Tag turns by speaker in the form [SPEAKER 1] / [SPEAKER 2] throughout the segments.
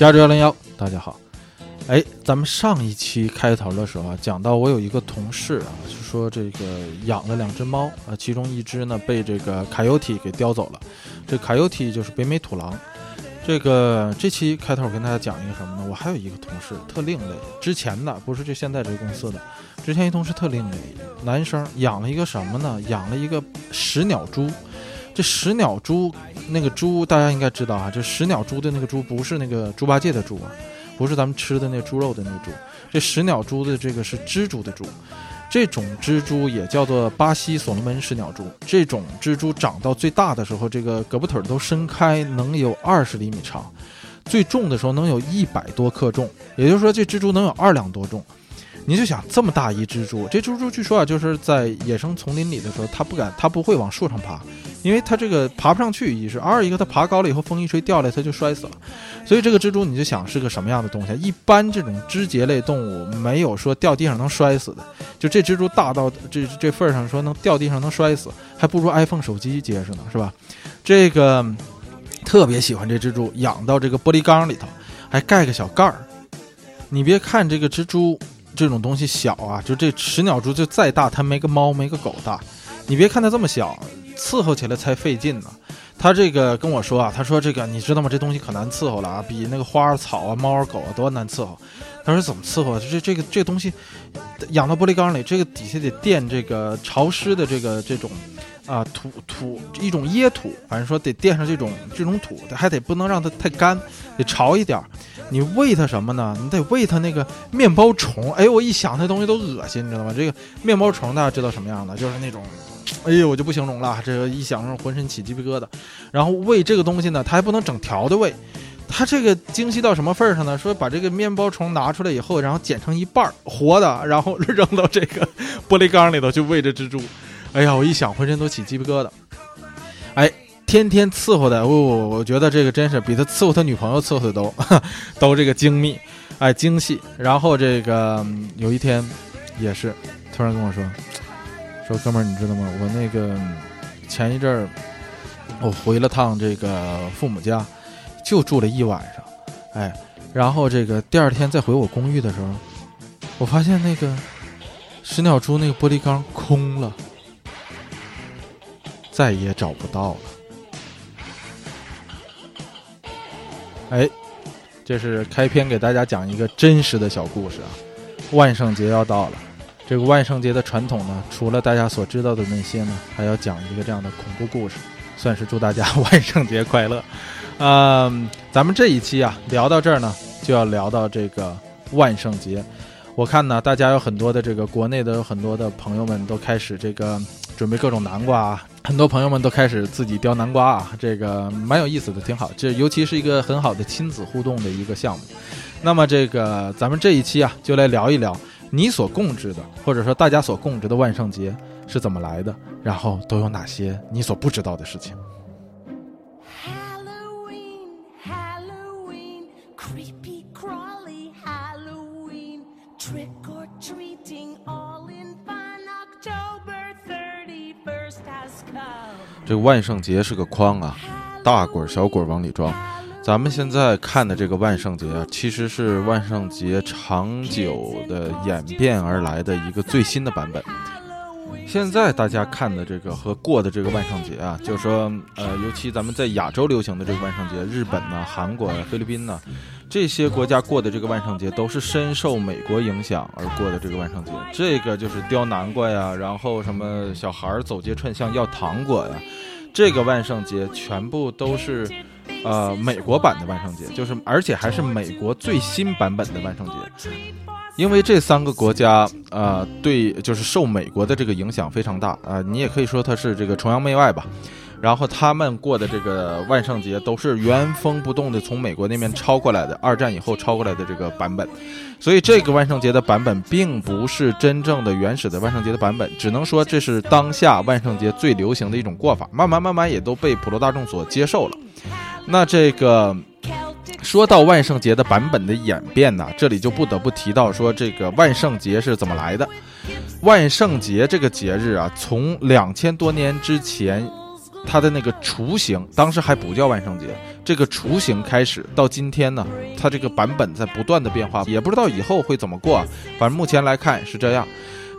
[SPEAKER 1] 加州幺零幺，大家好。哎，咱们上一期开头的时候啊，讲到我有一个同事啊，就说这个养了两只猫啊，其中一只呢被这个卡尤体给叼走了。这卡尤体就是北美土狼。这个这期开头我跟大家讲一个什么呢？我还有一个同事特另类，之前的不是这现在这个公司的，之前一同事特另类，男生养了一个什么呢？养了一个食鸟猪。这食鸟猪那个猪大家应该知道啊，这食鸟猪的那个猪不是那个猪八戒的猪啊。不是咱们吃的那猪肉的那个猪，这食鸟猪的这个是蜘蛛的蛛，这种蜘蛛也叫做巴西所罗门食鸟猪。这种蜘蛛长到最大的时候，这个胳膊腿都伸开，能有二十厘米长，最重的时候能有一百多克重，也就是说这蜘蛛能有二两多重。你就想这么大一蜘蛛，这蜘蛛据说啊，就是在野生丛林里的时候，它不敢，它不会往树上爬，因为它这个爬不上去，一是二一个它爬高了以后，风一吹掉了，它就摔死了。所以这个蜘蛛你就想是个什么样的东西？一般这种肢节类动物没有说掉地上能摔死的，就这蜘蛛大到这这份上，说能掉地上能摔死，还不如 iPhone 手机结实呢，是吧？这个特别喜欢这蜘蛛，养到这个玻璃缸里头，还盖个小盖儿。你别看这个蜘蛛。这种东西小啊，就这食鸟蛛就再大，它没个猫没个狗大。你别看它这么小，伺候起来才费劲呢。他这个跟我说啊，他说这个你知道吗？这东西可难伺候了啊，比那个花草啊、猫狗啊都难伺候。他说怎么伺候？这这个这东西养到玻璃缸里，这个底下得垫这个潮湿的这个这种啊土土一种椰土，反正说得垫上这种这种土，还得不能让它太干，得潮一点。你喂它什么呢？你得喂它那个面包虫。哎，我一想那东西都恶心，你知道吗？这个面包虫大家知道什么样的？就是那种，哎呦，我就不形容了。这个一想，浑身起鸡皮疙瘩。然后喂这个东西呢，它还不能整条的喂，它这个精细到什么份儿上呢？说把这个面包虫拿出来以后，然后剪成一半儿活的，然后 扔到这个玻璃缸里头去喂这蜘蛛。哎呀，我一想浑身都起鸡皮疙瘩。哎。天天伺候的，我我我觉得这个真是比他伺候他女朋友伺候的都 都这个精密，哎精细。然后这个有一天也是突然跟我说说哥们儿，你知道吗？我那个前一阵儿我回了趟这个父母家，就住了一晚上，哎，然后这个第二天再回我公寓的时候，我发现那个石鸟猪那个玻璃缸空了，再也找不到了。哎，这是开篇给大家讲一个真实的小故事啊！万圣节要到了，这个万圣节的传统呢，除了大家所知道的那些呢，还要讲一个这样的恐怖故事，算是祝大家万圣节快乐。嗯，咱们这一期啊，聊到这儿呢，就要聊到这个万圣节。我看呢，大家有很多的这个国内的有很多的朋友们都开始这个准备各种南瓜啊，很多朋友们都开始自己雕南瓜啊，这个蛮有意思的，挺好。这尤其是一个很好的亲子互动的一个项目。那么这个咱们这一期啊，就来聊一聊你所供职的，或者说大家所供职的万圣节是怎么来的，然后都有哪些你所不知道的事情。这个万圣节是个筐啊，大滚小滚往里装。咱们现在看的这个万圣节啊，其实是万圣节长久的演变而来的一个最新的版本。现在大家看的这个和过的这个万圣节啊，就是说，呃，尤其咱们在亚洲流行的这个万圣节，日本呢、韩国呀、菲律宾呢，这些国家过的这个万圣节，都是深受美国影响而过的这个万圣节。这个就是叼南瓜呀，然后什么小孩儿走街串巷要糖果呀。这个万圣节全部都是，呃，美国版的万圣节，就是而且还是美国最新版本的万圣节，因为这三个国家，呃，对，就是受美国的这个影响非常大啊，你也可以说它是这个崇洋媚外吧。然后他们过的这个万圣节都是原封不动的从美国那边抄过来的，二战以后抄过来的这个版本，所以这个万圣节的版本并不是真正的原始的万圣节的版本，只能说这是当下万圣节最流行的一种过法，慢慢慢慢也都被普罗大众所接受了。那这个说到万圣节的版本的演变呢，这里就不得不提到说这个万圣节是怎么来的。万圣节这个节日啊，从两千多年之前。它的那个雏形，当时还不叫万圣节，这个雏形开始到今天呢，它这个版本在不断的变化，也不知道以后会怎么过。反正目前来看是这样。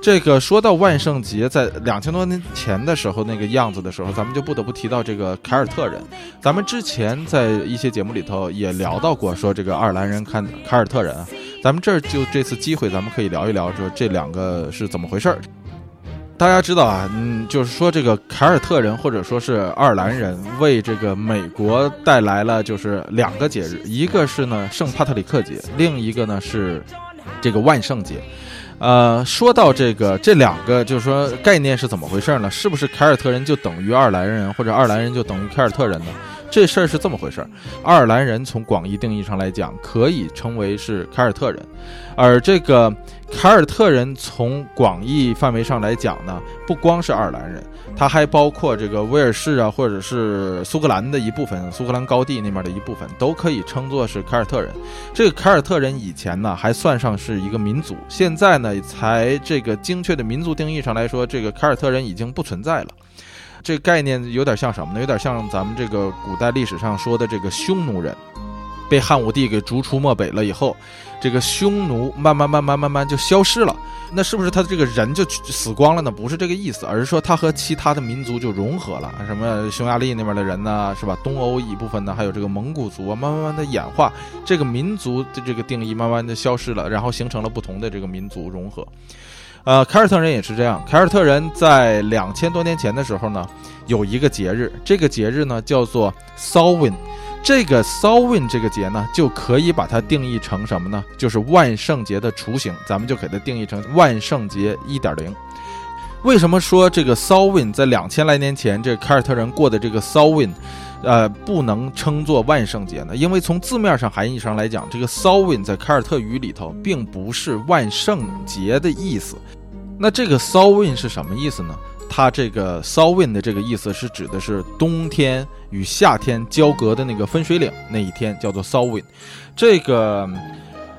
[SPEAKER 1] 这个说到万圣节，在两千多年前的时候那个样子的时候，咱们就不得不提到这个凯尔特人。咱们之前在一些节目里头也聊到过，说这个爱尔兰人看凯尔特人啊。咱们这儿就这次机会，咱们可以聊一聊，说这两个是怎么回事儿。大家知道啊，嗯，就是说这个凯尔特人或者说是爱尔兰人为这个美国带来了就是两个节日，一个是呢圣帕特里克节，另一个呢是这个万圣节。呃，说到这个这两个，就是说概念是怎么回事呢？是不是凯尔特人就等于爱尔兰人，或者爱尔兰人就等于凯尔特人呢？这事儿是这么回事儿。爱尔兰人从广义定义上来讲，可以称为是凯尔特人，而这个凯尔特人从广义范围上来讲呢，不光是爱尔兰人。它还包括这个威尔士啊，或者是苏格兰的一部分，苏格兰高地那边的一部分，都可以称作是凯尔特人。这个凯尔特人以前呢还算上是一个民族，现在呢才这个精确的民族定义上来说，这个凯尔特人已经不存在了。这个概念有点像什么呢？有点像咱们这个古代历史上说的这个匈奴人，被汉武帝给逐出漠北了以后，这个匈奴慢慢慢慢慢慢就消失了。那是不是他这个人就死光了呢？不是这个意思，而是说他和其他的民族就融合了，什么匈牙利那边的人呢，是吧？东欧一部分呢，还有这个蒙古族啊，慢慢慢的演化，这个民族的这个定义慢慢的消失了，然后形成了不同的这个民族融合。呃，凯尔特人也是这样，凯尔特人在两千多年前的时候呢，有一个节日，这个节日呢叫做 s a w i n。这个 Samhain 这个节呢，就可以把它定义成什么呢？就是万圣节的雏形，咱们就给它定义成万圣节一点零。为什么说这个 Samhain 在两千来年前这凯尔特人过的这个 Samhain，呃，不能称作万圣节呢？因为从字面上含义上来讲，这个 Samhain 在凯尔特语里头并不是万圣节的意思。那这个 Samhain 是什么意思呢？它这个 “Sowin” 的这个意思是指的是冬天与夏天交隔的那个分水岭那一天，叫做 “Sowin”。这个，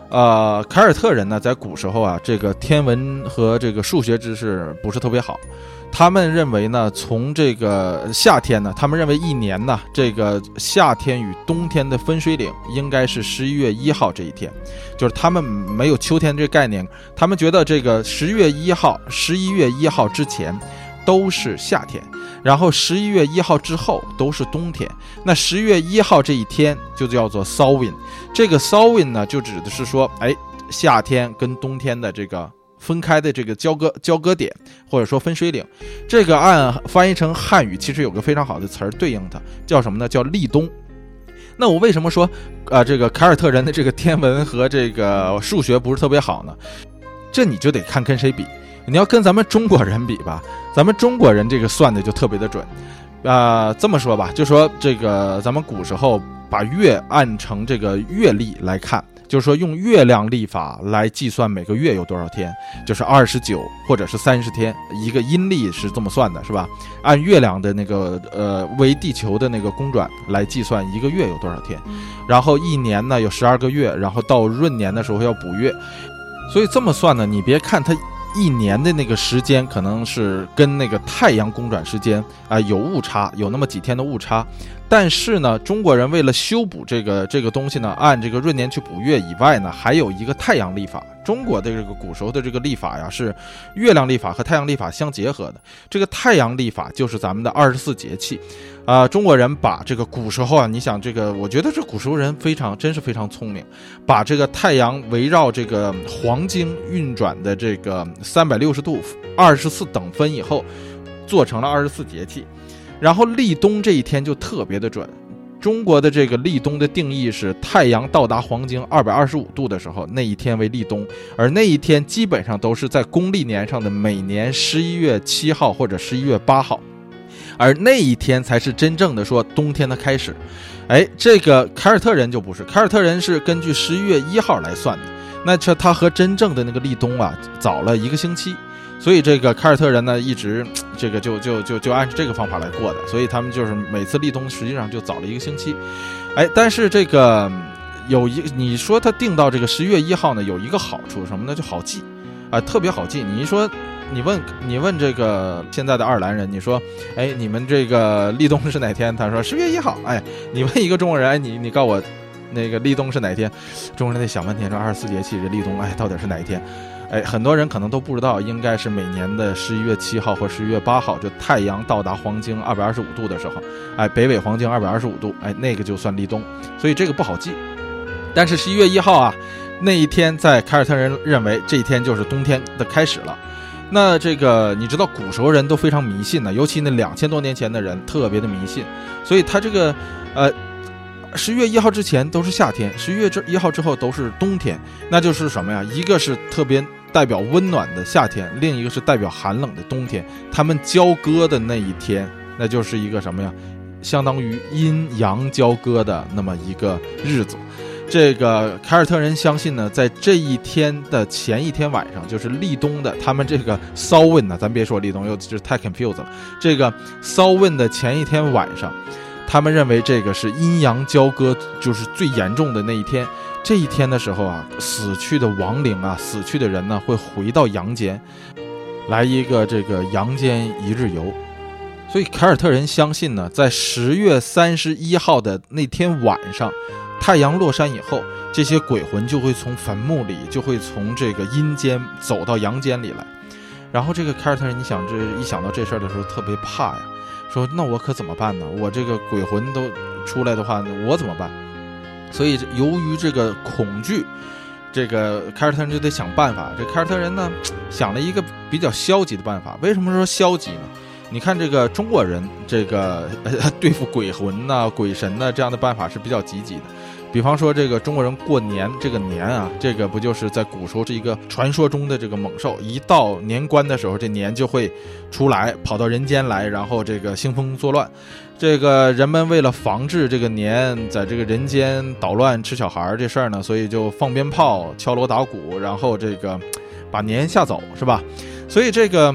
[SPEAKER 1] 呃，凯尔特人呢，在古时候啊，这个天文和这个数学知识不是特别好。他们认为呢，从这个夏天呢，他们认为一年呢，这个夏天与冬天的分水岭应该是十一月一号这一天，就是他们没有秋天这概念，他们觉得这个十月一号、十一月一号之前。都是夏天，然后十一月一号之后都是冬天。那十月一号这一天就叫做 Samhain，这个 Samhain 呢，就指的是说，哎，夏天跟冬天的这个分开的这个交割交割点，或者说分水岭。这个按翻译成汉语，其实有个非常好的词儿对应它，叫什么呢？叫立冬。那我为什么说，啊，这个凯尔特人的这个天文和这个数学不是特别好呢？这你就得看跟谁比。你要跟咱们中国人比吧，咱们中国人这个算的就特别的准，啊，这么说吧，就说这个咱们古时候把月按成这个月历来看，就是说用月亮历法来计算每个月有多少天，就是二十九或者是三十天，一个阴历是这么算的，是吧？按月亮的那个呃为地球的那个公转来计算一个月有多少天，然后一年呢有十二个月，然后到闰年的时候要补月，所以这么算呢，你别看它。一年的那个时间可能是跟那个太阳公转时间啊有误差，有那么几天的误差。但是呢，中国人为了修补这个这个东西呢，按这个闰年去补月以外呢，还有一个太阳历法。中国的这个古时候的这个历法呀，是月亮历法和太阳历法相结合的。这个太阳历法就是咱们的二十四节气。啊，中国人把这个古时候啊，你想这个，我觉得这古时候人非常，真是非常聪明，把这个太阳围绕这个黄经运转的这个三百六十度二十四等分以后，做成了二十四节气。然后立冬这一天就特别的准，中国的这个立冬的定义是太阳到达黄经二百二十五度的时候，那一天为立冬，而那一天基本上都是在公历年上的每年十一月七号或者十一月八号，而那一天才是真正的说冬天的开始。哎，这个凯尔特人就不是，凯尔特人是根据十一月一号来算的，那这他和真正的那个立冬啊早了一个星期。所以这个凯尔特人呢，一直 这个就就就就按这个方法来过的，所以他们就是每次立冬实际上就早了一个星期，哎，但是这个有一你说他定到这个十一月一号呢，有一个好处什么呢？就好记，啊，特别好记。你一说你问你问这个现在的爱尔兰人，你说，哎，你们这个立冬是哪天？他说十月一号。哎，你问一个中国人，哎，你你告我，那个立冬是哪天？中国人得想半天，说二十四节气这立冬，哎，到底是哪一天？哎，很多人可能都不知道，应该是每年的十一月七号或十一月八号，就太阳到达黄经二百二十五度的时候，哎，北纬黄经二百二十五度，哎，那个就算立冬，所以这个不好记。但是十一月一号啊，那一天在凯尔特人认为这一天就是冬天的开始了。那这个你知道，古时候人都非常迷信的，尤其那两千多年前的人特别的迷信，所以他这个呃，十一月一号之前都是夏天，十一月之一号之后都是冬天，那就是什么呀？一个是特别代表温暖的夏天，另一个是代表寒冷的冬天。他们交割的那一天，那就是一个什么呀？相当于阴阳交割的那么一个日子。这个凯尔特人相信呢，在这一天的前一天晚上，就是立冬的，他们这个骚问呢，咱别说立冬，又就是太 confused 了。这个骚问的前一天晚上，他们认为这个是阴阳交割，就是最严重的那一天。这一天的时候啊，死去的亡灵啊，死去的人呢，会回到阳间，来一个这个阳间一日游。所以凯尔特人相信呢，在十月三十一号的那天晚上。太阳落山以后，这些鬼魂就会从坟墓里，就会从这个阴间走到阳间里来。然后这个凯尔特人，你想这一想到这事儿的时候，特别怕呀，说那我可怎么办呢？我这个鬼魂都出来的话，我怎么办？所以由于这个恐惧，这个凯尔特人就得想办法。这凯尔特人呢，想了一个比较消极的办法。为什么说消极呢？你看这个中国人，这个呃 对付鬼魂呐、鬼神呐这样的办法是比较积极的。比方说，这个中国人过年，这个年啊，这个不就是在古时候是一个传说中的这个猛兽，一到年关的时候，这年就会出来，跑到人间来，然后这个兴风作乱。这个人们为了防治这个年在这个人间捣乱吃小孩这事儿呢，所以就放鞭炮、敲锣打鼓，然后这个把年吓走，是吧？所以这个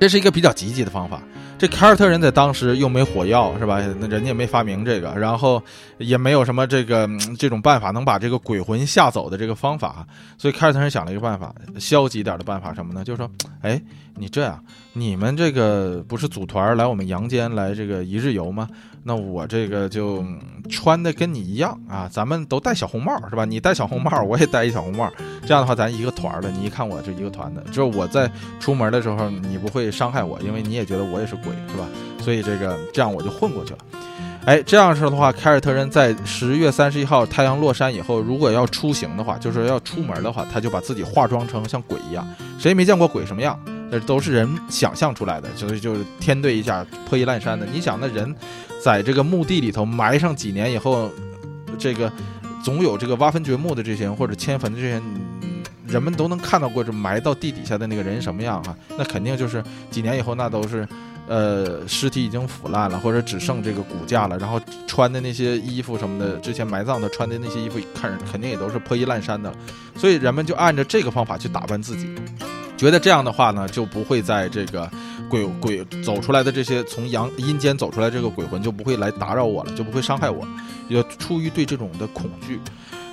[SPEAKER 1] 这是一个比较积极的方法。这凯尔特人在当时又没火药是吧？那人家也没发明这个，然后也没有什么这个这种办法能把这个鬼魂吓走的这个方法，所以凯尔特人想了一个办法，消极点的办法什么呢？就是说，哎，你这样，你们这个不是组团来我们阳间来这个一日游吗？那我这个就穿的跟你一样啊，咱们都戴小红帽是吧？你戴小红帽，我也戴一小红帽，这样的话咱一个团的，你一看我就一个团的，就是我在出门的时候你不会伤害我，因为你也觉得我也是鬼是吧？所以这个这样我就混过去了。哎，这样式的话，凯尔特人在十月三十一号太阳落山以后，如果要出行的话，就是要出门的话，他就把自己化妆成像鬼一样。谁没见过鬼什么样？这都是人想象出来的，所以就是天对一下破衣烂衫的。你想那人。在这个墓地里头埋上几年以后，这个总有这个挖坟掘墓的这些人或者迁坟的这些人，人们都能看到过这埋到地底下的那个人什么样哈？那肯定就是几年以后那都是，呃，尸体已经腐烂了，或者只剩这个骨架了，然后穿的那些衣服什么的，之前埋葬的穿的那些衣服，看肯定也都是破衣烂衫的，所以人们就按照这个方法去打扮自己。觉得这样的话呢，就不会在这个鬼鬼走出来的这些从阳阴间走出来这个鬼魂就不会来打扰我了，就不会伤害我，也出于对这种的恐惧。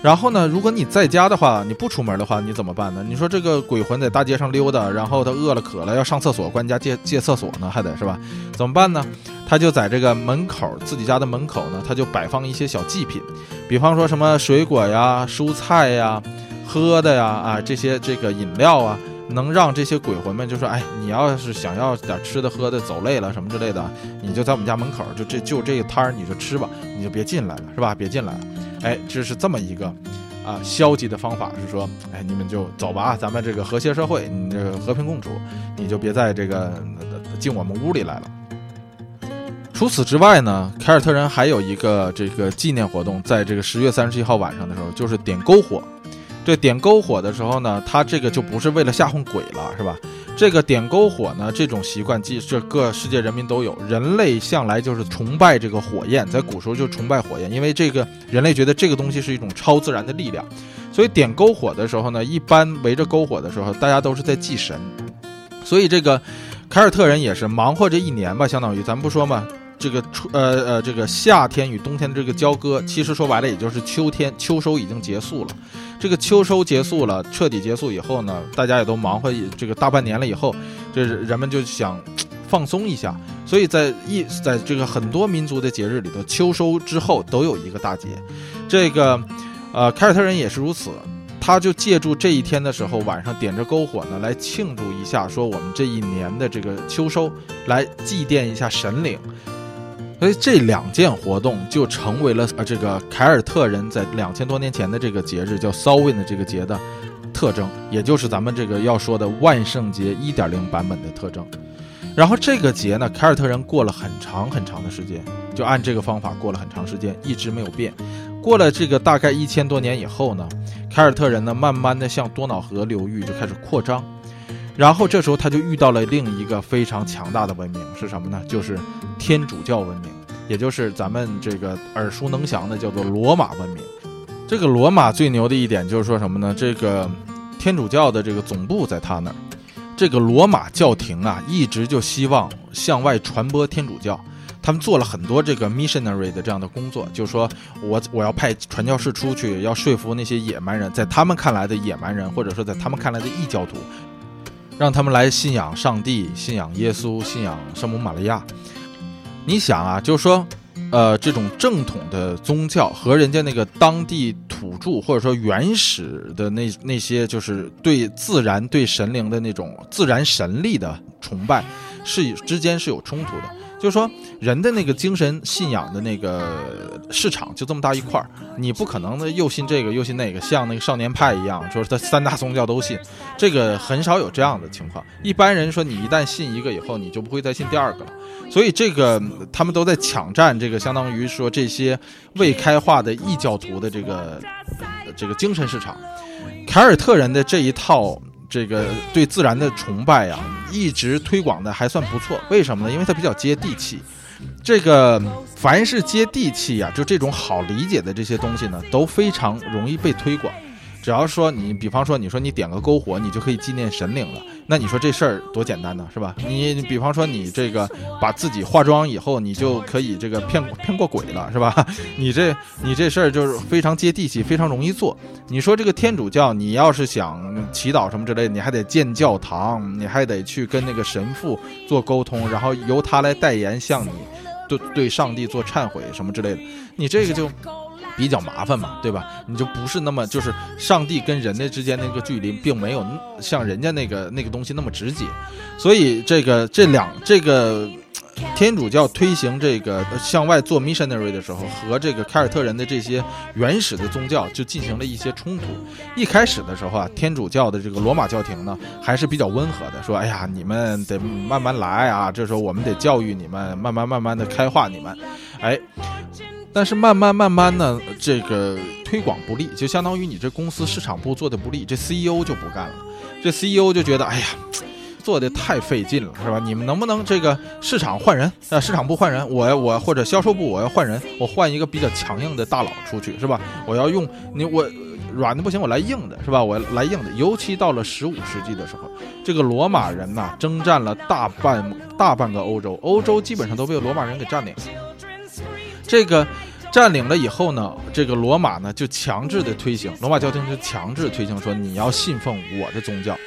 [SPEAKER 1] 然后呢，如果你在家的话，你不出门的话，你怎么办呢？你说这个鬼魂在大街上溜达，然后他饿了渴了要上厕所，管家借借厕所呢，还得是吧？怎么办呢？他就在这个门口自己家的门口呢，他就摆放一些小祭品，比方说什么水果呀、蔬菜呀、喝的呀啊这些这个饮料啊。能让这些鬼魂们就说：“哎，你要是想要点吃的喝的，走累了什么之类的，你就在我们家门口，就这就这个摊儿，你就吃吧，你就别进来了，是吧？别进来了。哎，这是这么一个啊消极的方法，是说，哎，你们就走吧，咱们这个和谐社会，你这个和平共处，你就别在这个进我们屋里来了。除此之外呢，凯尔特人还有一个这个纪念活动，在这个十月三十一号晚上的时候，就是点篝火。”这点篝火的时候呢，他这个就不是为了吓唬鬼了，是吧？这个点篝火呢，这种习惯，即这各世界人民都有。人类向来就是崇拜这个火焰，在古时候就崇拜火焰，因为这个人类觉得这个东西是一种超自然的力量。所以点篝火的时候呢，一般围着篝火的时候，大家都是在祭神。所以这个凯尔特人也是忙活这一年吧，相当于咱不说嘛，这个春呃呃这个夏天与冬天的这个交割，其实说白了也就是秋天，秋收已经结束了。这个秋收结束了，彻底结束以后呢，大家也都忙活这个大半年了以后，这人们就想放松一下，所以在一在这个很多民族的节日里头，秋收之后都有一个大节，这个呃凯尔特人也是如此。他就借助这一天的时候，晚上点着篝火呢，来庆祝一下，说我们这一年的这个秋收，来祭奠一下神灵。所以这两件活动就成为了呃这个凯尔特人在两千多年前的这个节日叫 Samhain 的这个节的特征，也就是咱们这个要说的万圣节一点零版本的特征。然后这个节呢，凯尔特人过了很长很长的时间，就按这个方法过了很长时间，一直没有变。过了这个大概一千多年以后呢。凯尔特人呢，慢慢的向多瑙河流域就开始扩张，然后这时候他就遇到了另一个非常强大的文明，是什么呢？就是天主教文明，也就是咱们这个耳熟能详的叫做罗马文明。这个罗马最牛的一点就是说什么呢？这个天主教的这个总部在他那儿，这个罗马教廷啊，一直就希望向外传播天主教。他们做了很多这个 missionary 的这样的工作，就是说我我要派传教士出去，要说服那些野蛮人，在他们看来的野蛮人，或者说在他们看来的异教徒，让他们来信仰上帝，信仰耶稣，信仰圣母玛利亚。你想啊，就是说，呃，这种正统的宗教和人家那个当地土著或者说原始的那那些，就是对自然、对神灵的那种自然神力的崇拜，是之间是有冲突的。就是说，人的那个精神信仰的那个市场就这么大一块儿，你不可能的又信这个又信那个，像那个少年派一样，就是他三大宗教都信，这个很少有这样的情况。一般人说，你一旦信一个以后，你就不会再信第二个了。所以这个他们都在抢占这个，相当于说这些未开化的异教徒的这个这个精神市场。凯尔特人的这一套。这个对自然的崇拜啊，一直推广的还算不错。为什么呢？因为它比较接地气。这个凡是接地气呀，就这种好理解的这些东西呢，都非常容易被推广。只要说你，比方说你说你点个篝火，你就可以纪念神灵了。那你说这事儿多简单呢，是吧？你比方说你这个把自己化妆以后，你就可以这个骗骗过鬼了，是吧？你这你这事儿就是非常接地气，非常容易做。你说这个天主教，你要是想祈祷什么之类的，你还得建教堂，你还得去跟那个神父做沟通，然后由他来代言向你对对上帝做忏悔什么之类的。你这个就。比较麻烦嘛，对吧？你就不是那么就是上帝跟人类之间那个距离，并没有像人家那个那个东西那么直接，所以这个这两这个天主教推行这个向外做 missionary 的时候，和这个凯尔特人的这些原始的宗教就进行了一些冲突。一开始的时候啊，天主教的这个罗马教廷呢还是比较温和的，说：“哎呀，你们得慢慢来啊，这时候我们得教育你们，慢慢慢慢的开化你们。”哎。但是慢慢慢慢呢，这个推广不利，就相当于你这公司市场部做的不利，这 CEO 就不干了。这 CEO 就觉得，哎呀，做的太费劲了，是吧？你们能不能这个市场换人？呃，市场部换人，我我或者销售部我要换人，我换一个比较强硬的大佬出去，是吧？我要用你我软的不行，我来硬的，是吧？我来硬的。尤其到了十五世纪的时候，这个罗马人呐，征战了大半大半个欧洲，欧洲基本上都被罗马人给占领了。这个占领了以后呢，这个罗马呢就强制的推行，罗马教廷就强制推行说你要信奉我的宗教。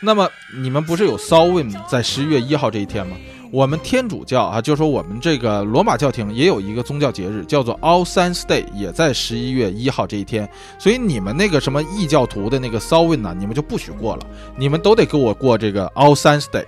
[SPEAKER 1] 那么你们不是有 s a w i n 在十一月一号这一天吗？我们天主教啊，就说我们这个罗马教廷也有一个宗教节日，叫做 All Saints Day，也在十一月一号这一天。所以你们那个什么异教徒的那个 s a w i n 呢，你们就不许过了，你们都得给我过这个 All Saints Day。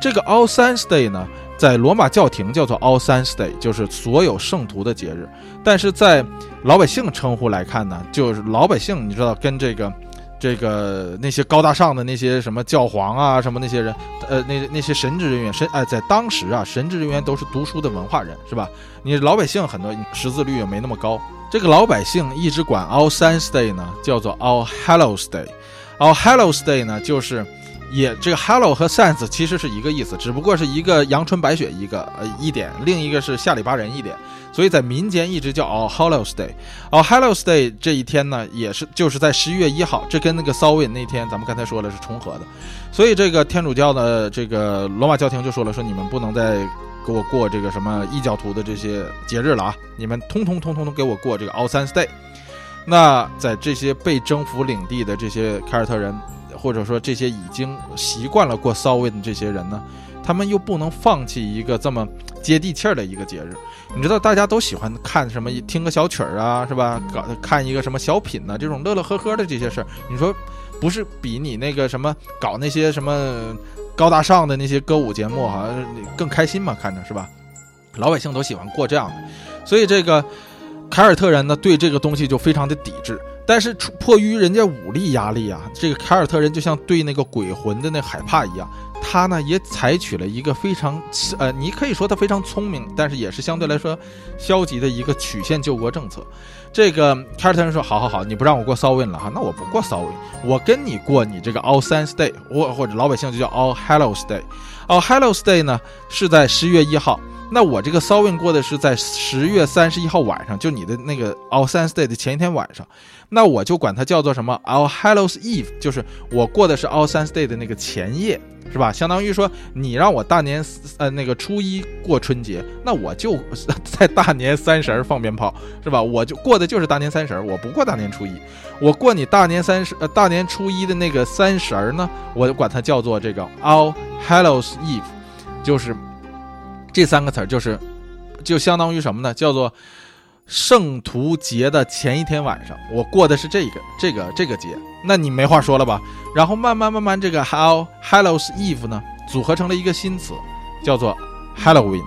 [SPEAKER 1] 这个 All Saints Day 呢？在罗马教廷叫做 All Saints Day，就是所有圣徒的节日。但是在老百姓称呼来看呢，就是老百姓，你知道，跟这个、这个那些高大上的那些什么教皇啊，什么那些人，呃，那那些神职人员，神哎，在当时啊，神职人员都是读书的文化人，是吧？你老百姓很多识字率也没那么高。这个老百姓一直管 All Saints Day 呢，叫做 All Hallows Day。All Hallows Day 呢，就是。也这个 Hello 和 Sans 其实是一个意思，只不过是一个阳春白雪一个呃一点，另一个是下里巴人一点，所以在民间一直叫 All Hallows Day。All Hallows Day 这一天呢，也是就是在十一月一号，这跟那个 Sawin 那天咱们刚才说了是重合的，所以这个天主教的这个罗马教廷就说了，说你们不能再给我过这个什么异教徒的这些节日了啊，你们通通通通都给我过这个 All s a n s Day。那在这些被征服领地的这些凯尔特人，或者说这些已经习惯了过骚味的这些人呢，他们又不能放弃一个这么接地气儿的一个节日。你知道，大家都喜欢看什么，听个小曲儿啊，是吧？搞看一个什么小品呢？这种乐乐呵呵的这些事儿，你说不是比你那个什么搞那些什么高大上的那些歌舞节目好像更开心吗？看着是吧？老百姓都喜欢过这样的，所以这个。凯尔特人呢，对这个东西就非常的抵制，但是迫于人家武力压力啊，这个凯尔特人就像对那个鬼魂的那害怕一样，他呢也采取了一个非常呃，你可以说他非常聪明，但是也是相对来说消极的一个曲线救国政策。这个凯尔特人说：“好好好，你不让我过 s a w i n 了哈，那我不过 s a w i n 我跟你过你这个 All Saints Day，或或者老百姓就叫 All Hallows Day。All Hallows Day 呢是在十月一号。”那我这个 Samhain 过的是在十月三十一号晚上，就你的那个 All Saints Day 的前一天晚上，那我就管它叫做什么 All Hallows Eve，就是我过的是 All Saints Day 的那个前夜，是吧？相当于说你让我大年呃那个初一过春节，那我就在大年三十放鞭炮，是吧？我就过的就是大年三十，我不过大年初一，我过你大年三十呃大年初一的那个三十呢，我就管它叫做这个 All Hallows Eve，就是。这三个词儿就是，就相当于什么呢？叫做圣徒节的前一天晚上，我过的是这个这个这个节，那你没话说了吧？然后慢慢慢慢，这个 How Hallows Eve 呢，组合成了一个新词，叫做 Halloween。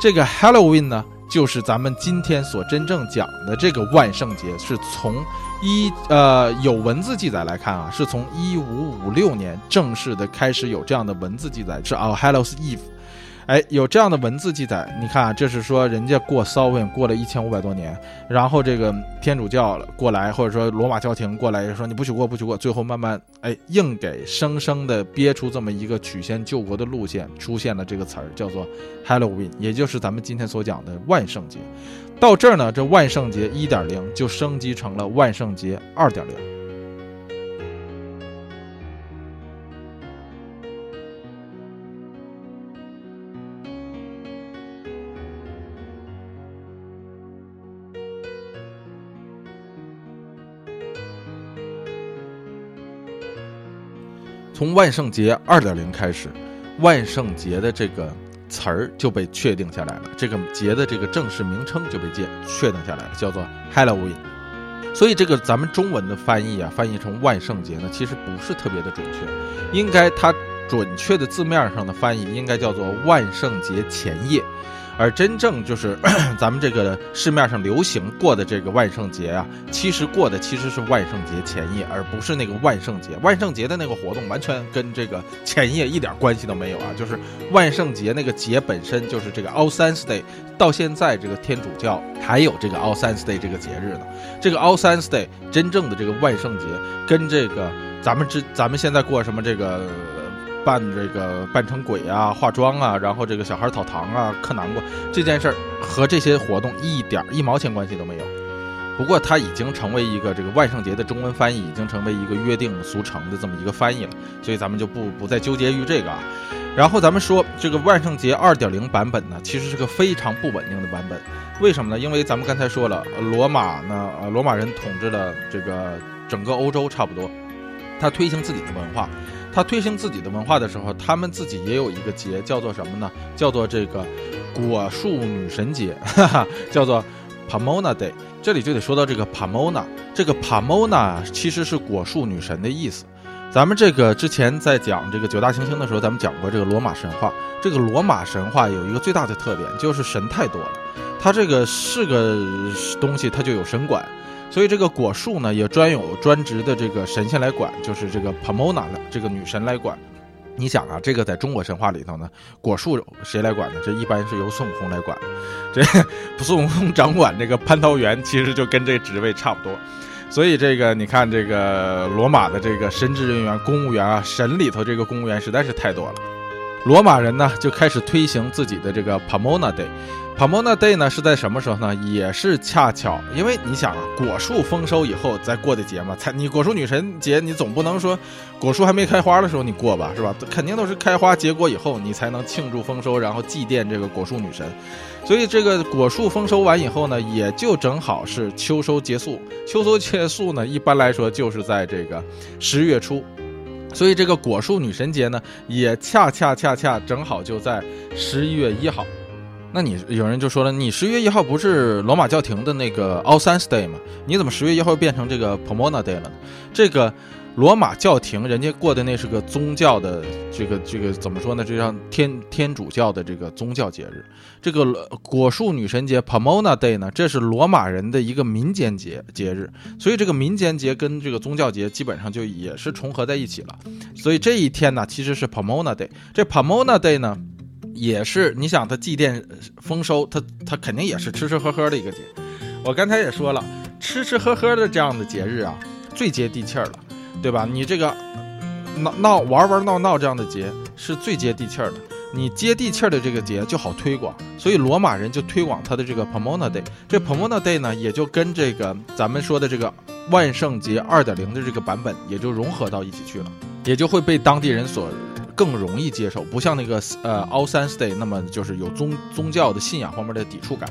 [SPEAKER 1] 这个 Halloween 呢，就是咱们今天所真正讲的这个万圣节，是从一呃有文字记载来看啊，是从一五五六年正式的开始有这样的文字记载，是 All Hallows Eve。哎，有这样的文字记载，你看啊，这是说人家过 Samhain 过了一千五百多年，然后这个天主教过来，或者说罗马教廷过来说你不许过，不许过，最后慢慢哎硬给生生的憋出这么一个曲线救国的路线，出现了这个词儿叫做 Halloween，也就是咱们今天所讲的万圣节。到这儿呢，这万圣节一点零就升级成了万圣节二点零。从万圣节二点零开始，万圣节的这个词儿就被确定下来了，这个节的这个正式名称就被界确定下来了，叫做 Halloween。所以这个咱们中文的翻译啊，翻译成万圣节呢，其实不是特别的准确，应该它准确的字面上的翻译应该叫做万圣节前夜。而真正就是 咱们这个市面上流行过的这个万圣节啊，其实过的其实是万圣节前夜，而不是那个万圣节。万圣节的那个活动完全跟这个前夜一点关系都没有啊！就是万圣节那个节本身就是这个 All Saints Day，到现在这个天主教还有这个 All Saints Day 这个节日呢。这个 All Saints Day 真正的这个万圣节跟这个咱们之咱们现在过什么这个。扮这个扮成鬼啊，化妆啊，然后这个小孩讨糖啊，嗑南瓜这件事儿和这些活动一点一毛钱关系都没有。不过它已经成为一个这个万圣节的中文翻译，已经成为一个约定俗成的这么一个翻译了。所以咱们就不不再纠结于这个啊。然后咱们说这个万圣节二点零版本呢，其实是个非常不稳定的版本。为什么呢？因为咱们刚才说了，罗马呢，呃，罗马人统治了这个整个欧洲差不多，他推行自己的文化。他推行自己的文化的时候，他们自己也有一个节，叫做什么呢？叫做这个果树女神节，哈哈，叫做 Pomona Day。这里就得说到这个 Pomona，这个 Pomona 其实是果树女神的意思。咱们这个之前在讲这个九大行星的时候，咱们讲过这个罗马神话。这个罗马神话有一个最大的特点，就是神太多了。它这个是个东西，它就有神管。所以这个果树呢，也专有专职的这个神仙来管，就是这个 Pomona 这个女神来管。你想啊，这个在中国神话里头呢，果树谁来管呢？这一般是由孙悟空来管。这孙悟空掌管这个蟠桃园，其实就跟这个职位差不多。所以这个你看，这个罗马的这个神职人员、公务员啊，神里头这个公务员实在是太多了。罗马人呢就开始推行自己的这个 Pomona Day。Pomona Day 呢是在什么时候呢？也是恰巧，因为你想啊，果树丰收以后再过的节嘛。才你果树女神节，你总不能说果树还没开花的时候你过吧，是吧？肯定都是开花结果以后你才能庆祝丰收，然后祭奠这个果树女神。所以这个果树丰收完以后呢，也就正好是秋收结束。秋收结束呢，一般来说就是在这个十月初。所以这个果树女神节呢，也恰恰恰恰正好就在十一月一号。那你有人就说了，你十月一号不是罗马教廷的那个 All Saints Day 吗？你怎么十月一号变成这个 Pomona Day 了呢？这个罗马教廷人家过的那是个宗教的，这个这个怎么说呢？就像天天主教的这个宗教节日。这个果树女神节 Pomona Day 呢，这是罗马人的一个民间节节日，所以这个民间节跟这个宗教节基本上就也是重合在一起了。所以这一天呢，其实是 Pomona Day。这 Pomona Day 呢？也是，你想他祭奠丰收，他他肯定也是吃吃喝喝的一个节。我刚才也说了，吃吃喝喝的这样的节日啊，最接地气儿了，对吧？你这个闹闹玩玩闹闹这样的节是最接地气儿的。你接地气儿的这个节就好推广，所以罗马人就推广他的这个 Pomona Day。这 Pomona Day 呢，也就跟这个咱们说的这个万圣节二点零的这个版本也就融合到一起去了，也就会被当地人所。更容易接受，不像那个呃 All Saints Day 那么就是有宗宗教的信仰方面的抵触感。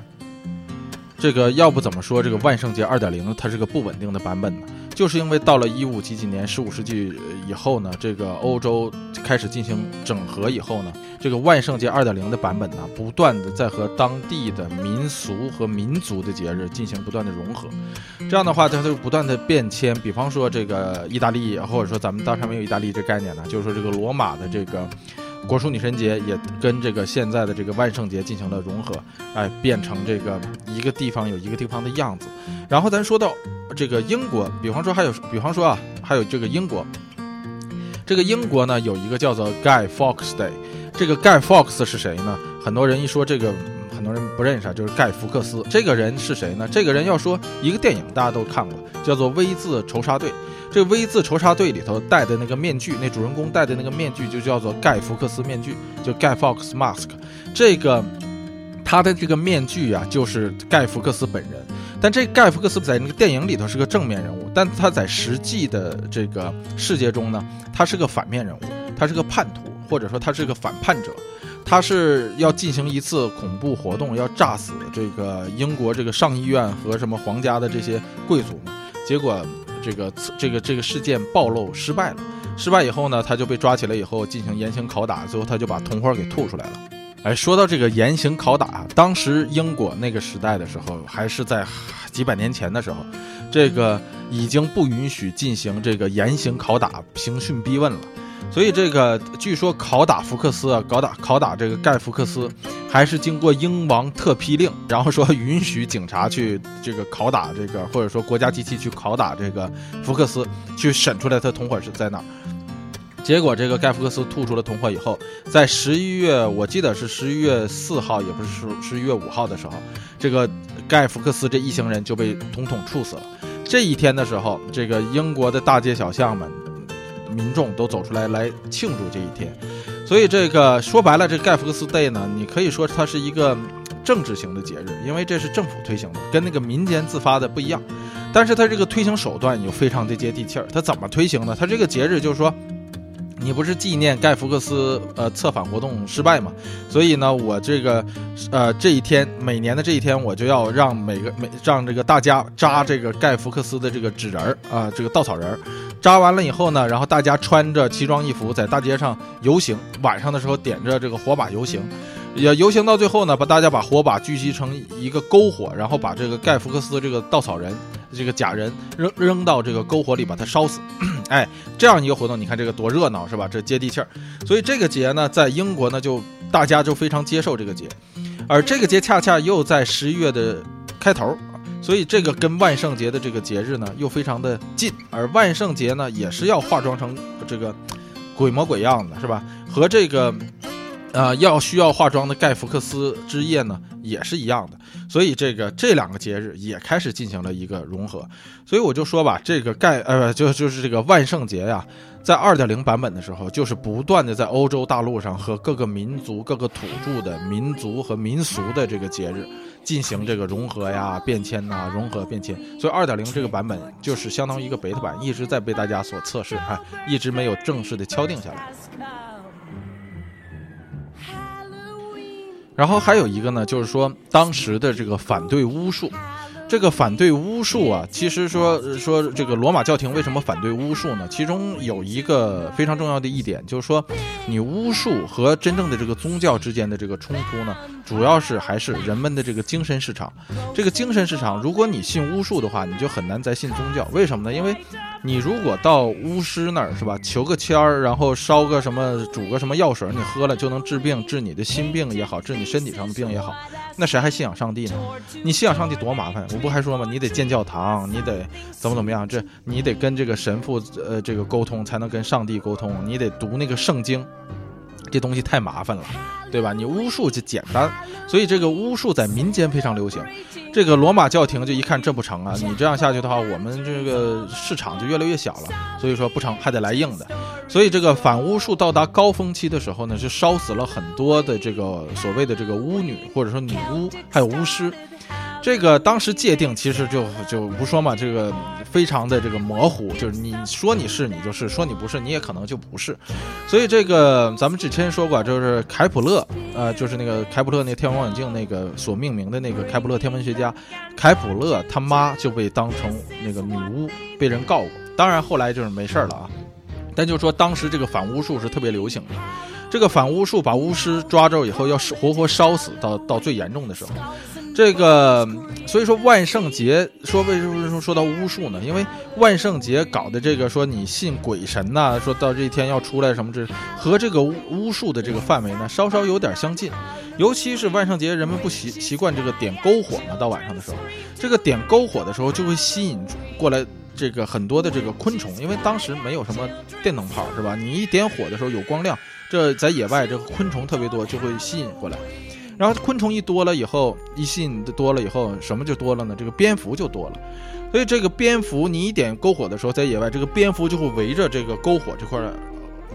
[SPEAKER 1] 这个要不怎么说这个万圣节二点零它是个不稳定的版本呢？就是因为到了一五几几年，十五世纪以后呢，这个欧洲开始进行整合以后呢，这个万圣节二点零的版本呢，不断的在和当地的民俗和民族的节日进行不断的融合，这样的话它就不断的变迁。比方说这个意大利，或者说咱们当时没有意大利这概念呢，就是说这个罗马的这个果蔬女神节也跟这个现在的这个万圣节进行了融合，哎，变成这个一个地方有一个地方的样子。然后咱说到。这个英国，比方说还有，比方说啊，还有这个英国，这个英国呢有一个叫做 Guy Fawkes Day。这个 Guy Fawkes 是谁呢？很多人一说这个，很多人不认识啊，就是盖福克斯。这个人是谁呢？这个人要说一个电影，大家都看过，叫做《V 字仇杀队》。这 V 字仇杀队里头戴的那个面具，那主人公戴的那个面具就叫做盖福克斯面具，就盖 Fox Mask。这个他的这个面具啊，就是盖福克斯本人。但这盖福克斯在那个电影里头是个正面人物，但他在实际的这个世界中呢，他是个反面人物，他是个叛徒，或者说他是个反叛者，他是要进行一次恐怖活动，要炸死这个英国这个上议院和什么皇家的这些贵族嘛。结果这个这个这个事件暴露失败了，失败以后呢，他就被抓起来以后进行严刑拷打，最后他就把同伙给吐出来了。哎，说到这个严刑拷打，当时英国那个时代的时候，还是在几百年前的时候，这个已经不允许进行这个严刑拷打、刑讯逼问了。所以这个据说拷打福克斯啊，拷打拷打这个盖福克斯，还是经过英王特批令，然后说允许警察去这个拷打这个，或者说国家机器去拷打这个福克斯，去审出来他同伙是在哪儿。结果，这个盖福克斯吐出了同伙以后，在十一月，我记得是十一月四号，也不是十十一月五号的时候，这个盖福克斯这一行人就被统统处死了。这一天的时候，这个英国的大街小巷们，民众都走出来来庆祝这一天。所以，这个说白了，这盖福克斯 Day 呢，你可以说它是一个政治型的节日，因为这是政府推行的，跟那个民间自发的不一样。但是它这个推行手段又非常的接地气儿。它怎么推行呢？它这个节日就是说。你不是纪念盖福克斯呃策反活动失败吗？所以呢，我这个呃这一天每年的这一天，我就要让每个每让这个大家扎这个盖福克斯的这个纸人儿啊，这个稻草人儿，扎完了以后呢，然后大家穿着奇装异服在大街上游行，晚上的时候点着这个火把游行，也游行到最后呢，把大家把火把聚集成一个篝火，然后把这个盖福克斯这个稻草人。这个假人扔扔到这个篝火里，把它烧死。哎，这样一个活动，你看这个多热闹，是吧？这接地气儿。所以这个节呢，在英国呢，就大家就非常接受这个节。而这个节恰恰又在十一月的开头，所以这个跟万圣节的这个节日呢，又非常的近。而万圣节呢，也是要化妆成这个鬼模鬼样的，是吧？和这个。呃，要需要化妆的盖福克斯之夜呢，也是一样的。所以这个这两个节日也开始进行了一个融合。所以我就说吧，这个盖呃，就就是这个万圣节呀，在二点零版本的时候，就是不断的在欧洲大陆上和各个民族、各个土著的民族和民俗的这个节日进行这个融合呀、变迁呐、融合变迁。所以二点零这个版本就是相当于一个 beta 版，一直在被大家所测试啊，一直没有正式的敲定下来。然后还有一个呢，就是说当时的这个反对巫术，这个反对巫术啊，其实说说这个罗马教廷为什么反对巫术呢？其中有一个非常重要的一点，就是说你巫术和真正的这个宗教之间的这个冲突呢，主要是还是人们的这个精神市场。这个精神市场，如果你信巫术的话，你就很难再信宗教。为什么呢？因为你如果到巫师那儿是吧，求个签儿，然后烧个什么，煮个什么药水，你喝了就能治病，治你的心病也好，治你身体上的病也好，那谁还信仰上帝呢？你信仰上帝多麻烦，我不还说吗？你得建教堂，你得怎么怎么样，这你得跟这个神父呃这个沟通，才能跟上帝沟通，你得读那个圣经。这东西太麻烦了，对吧？你巫术就简单，所以这个巫术在民间非常流行。这个罗马教廷就一看这不成啊，你这样下去的话，我们这个市场就越来越小了。所以说不成，还得来硬的。所以这个反巫术到达高峰期的时候呢，是烧死了很多的这个所谓的这个巫女，或者说女巫，还有巫师。这个当时界定其实就就不说嘛，这个非常的这个模糊，就是你说你是你就是，说你不是你也可能就不是。所以这个咱们之前说过，就是凯普勒，呃，就是那个凯普勒那天文望远镜那个所命名的那个凯普勒天文学家，凯普勒他妈就被当成那个女巫被人告过，当然后来就是没事了啊。但就说当时这个反巫术是特别流行的，这个反巫术把巫师抓着以后要活活烧死，到到最严重的时候。这个，所以说万圣节说为什么说说到巫术呢？因为万圣节搞的这个说你信鬼神呐，说到这一天要出来什么这和这个巫术的这个范围呢稍稍有点相近，尤其是万圣节人们不习习惯这个点篝火嘛，到晚上的时候，这个点篝火的时候就会吸引过来这个很多的这个昆虫，因为当时没有什么电灯泡是吧？你一点火的时候有光亮，这在野外这个昆虫特别多，就会吸引过来。然后昆虫一多了以后，一吸引多了以后，什么就多了呢？这个蝙蝠就多了。所以这个蝙蝠，你一点篝火的时候，在野外，这个蝙蝠就会围着这个篝火这块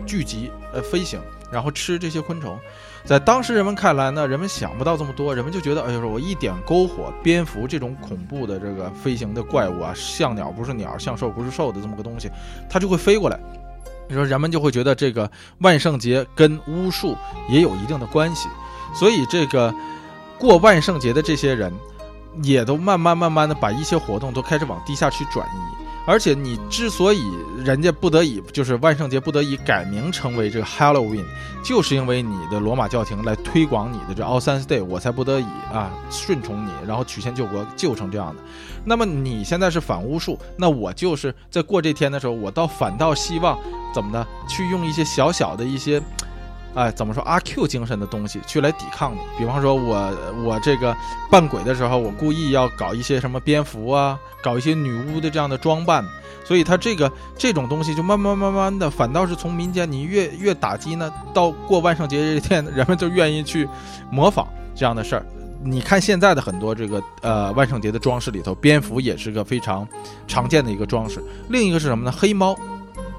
[SPEAKER 1] 聚集，呃，飞行，然后吃这些昆虫。在当时人们看来呢，人们想不到这么多，人们就觉得，哎呦，我一点篝火，蝙蝠这种恐怖的这个飞行的怪物啊，像鸟不是鸟，像兽不是兽的这么个东西，它就会飞过来。你说人们就会觉得这个万圣节跟巫术也有一定的关系。所以，这个过万圣节的这些人，也都慢慢慢慢的把一些活动都开始往地下去转移。而且，你之所以人家不得已就是万圣节不得已改名成为这个 Halloween，就是因为你的罗马教廷来推广你的这 All Saints Day，我才不得已啊顺从你，然后曲线救国救成这样的。那么你现在是反巫术，那我就是在过这天的时候，我倒反倒希望怎么的去用一些小小的一些。哎，怎么说阿 Q 精神的东西去来抵抗你？比方说，我我这个扮鬼的时候，我故意要搞一些什么蝙蝠啊，搞一些女巫的这样的装扮，所以他这个这种东西就慢慢慢慢的，反倒是从民间你越越打击呢，到过万圣节这一天，人们就愿意去模仿这样的事儿。你看现在的很多这个呃万圣节的装饰里头，蝙蝠也是个非常常见的一个装饰。另一个是什么呢？黑猫。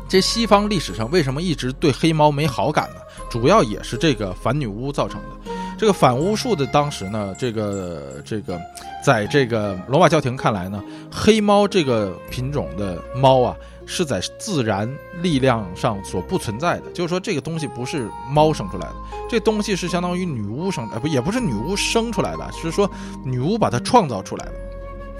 [SPEAKER 1] 这西方历史上为什么一直对黑猫没好感呢？主要也是这个反女巫造成的。这个反巫术的当时呢，这个这个，在这个罗马教廷看来呢，黑猫这个品种的猫啊，是在自然力量上所不存在的。就是说，这个东西不是猫生出来的，这东西是相当于女巫生，哎不，也不是女巫生出来的，是说女巫把它创造出来的。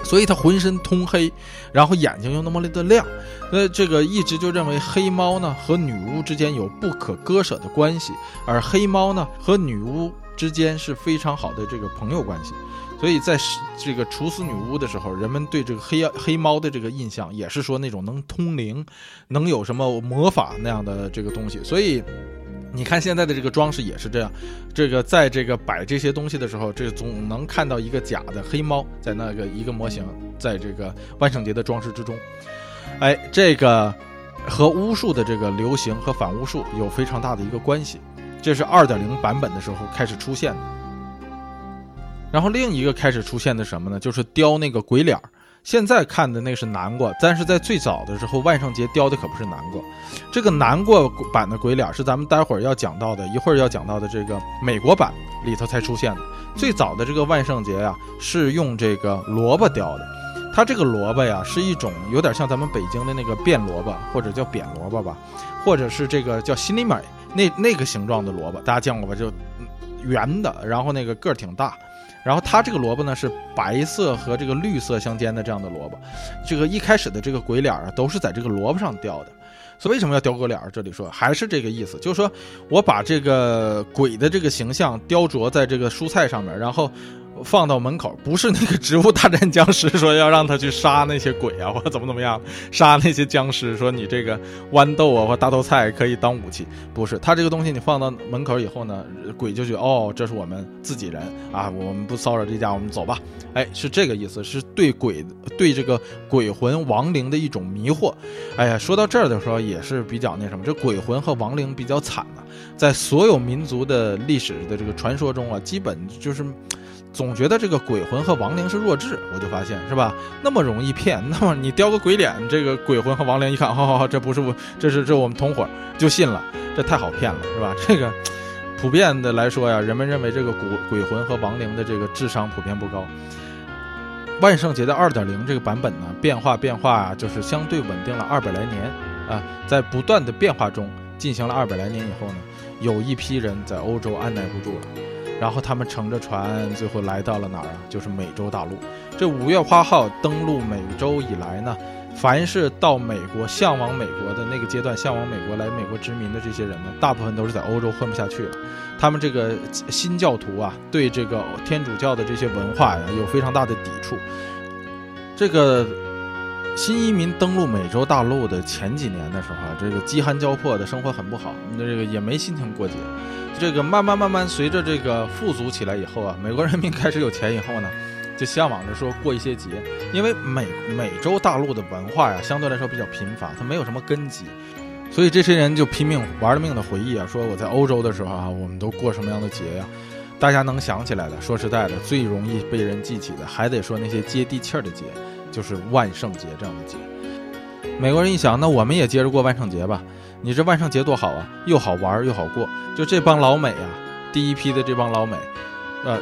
[SPEAKER 1] 所以它浑身通黑，然后眼睛又那么的亮，那这个一直就认为黑猫呢和女巫之间有不可割舍的关系，而黑猫呢和女巫之间是非常好的这个朋友关系。所以在这个处死女巫的时候，人们对这个黑黑猫的这个印象也是说那种能通灵，能有什么魔法那样的这个东西。所以。你看现在的这个装饰也是这样，这个在这个摆这些东西的时候，这总能看到一个假的黑猫在那个一个模型，在这个万圣节的装饰之中。哎，这个和巫术的这个流行和反巫术有非常大的一个关系。这是二点零版本的时候开始出现的。然后另一个开始出现的什么呢？就是雕那个鬼脸儿。现在看的那是南瓜，但是在最早的时候，万圣节雕的可不是南瓜。这个南瓜版的鬼脸是咱们待会儿要讲到的，一会儿要讲到的这个美国版里头才出现的。最早的这个万圣节呀，是用这个萝卜雕的。它这个萝卜呀，是一种有点像咱们北京的那个变萝卜，或者叫扁萝卜吧，或者是这个叫心里美那那个形状的萝卜，大家见过吧？就圆的，然后那个个儿挺大。然后它这个萝卜呢是白色和这个绿色相间的这样的萝卜，这个一开始的这个鬼脸啊都是在这个萝卜上雕的，所以为什么要雕鬼脸？这里说还是这个意思，就是说我把这个鬼的这个形象雕琢在这个蔬菜上面，然后。放到门口，不是那个《植物大战僵尸》说要让他去杀那些鬼啊，或者怎么怎么样，杀那些僵尸。说你这个豌豆啊或大豆菜可以当武器，不是。他这个东西你放到门口以后呢，鬼就觉哦，这是我们自己人啊，我们不骚扰这家，我们走吧。哎，是这个意思，是对鬼对这个鬼魂亡灵的一种迷惑。哎呀，说到这儿的时候也是比较那什么，这鬼魂和亡灵比较惨的，在所有民族的历史的这个传说中啊，基本就是。总觉得这个鬼魂和亡灵是弱智，我就发现是吧？那么容易骗，那么你雕个鬼脸，这个鬼魂和亡灵一看，好好好，这不是我，这是这我们同伙，就信了，这太好骗了，是吧？这个普遍的来说呀，人们认为这个鬼鬼魂和亡灵的这个智商普遍不高。万圣节的二点零这个版本呢，变化变化啊，就是相对稳定了二百来年啊，在不断的变化中进行了二百来年以后呢，有一批人在欧洲按耐不住了。然后他们乘着船，最后来到了哪儿啊？就是美洲大陆。这五月花号登陆美洲以来呢，凡是到美国、向往美国的那个阶段、向往美国来美国殖民的这些人呢，大部分都是在欧洲混不下去了。他们这个新教徒啊，对这个天主教的这些文化呀，有非常大的抵触。这个新移民登陆美洲大陆的前几年的时候啊，这个饥寒交迫的生活很不好，那这个也没心情过节。这个慢慢慢慢随着这个富足起来以后啊，美国人民开始有钱以后呢，就向往着说过一些节，因为美美洲大陆的文化呀相对来说比较贫乏，它没有什么根基，所以这些人就拼命玩了命的回忆啊，说我在欧洲的时候啊，我们都过什么样的节呀？大家能想起来的，说实在的，最容易被人记起的，还得说那些接地气儿的节，就是万圣节这样的节。美国人一想，那我们也接着过万圣节吧。你这万圣节多好啊，又好玩又好过。就这帮老美啊，第一批的这帮老美，呃，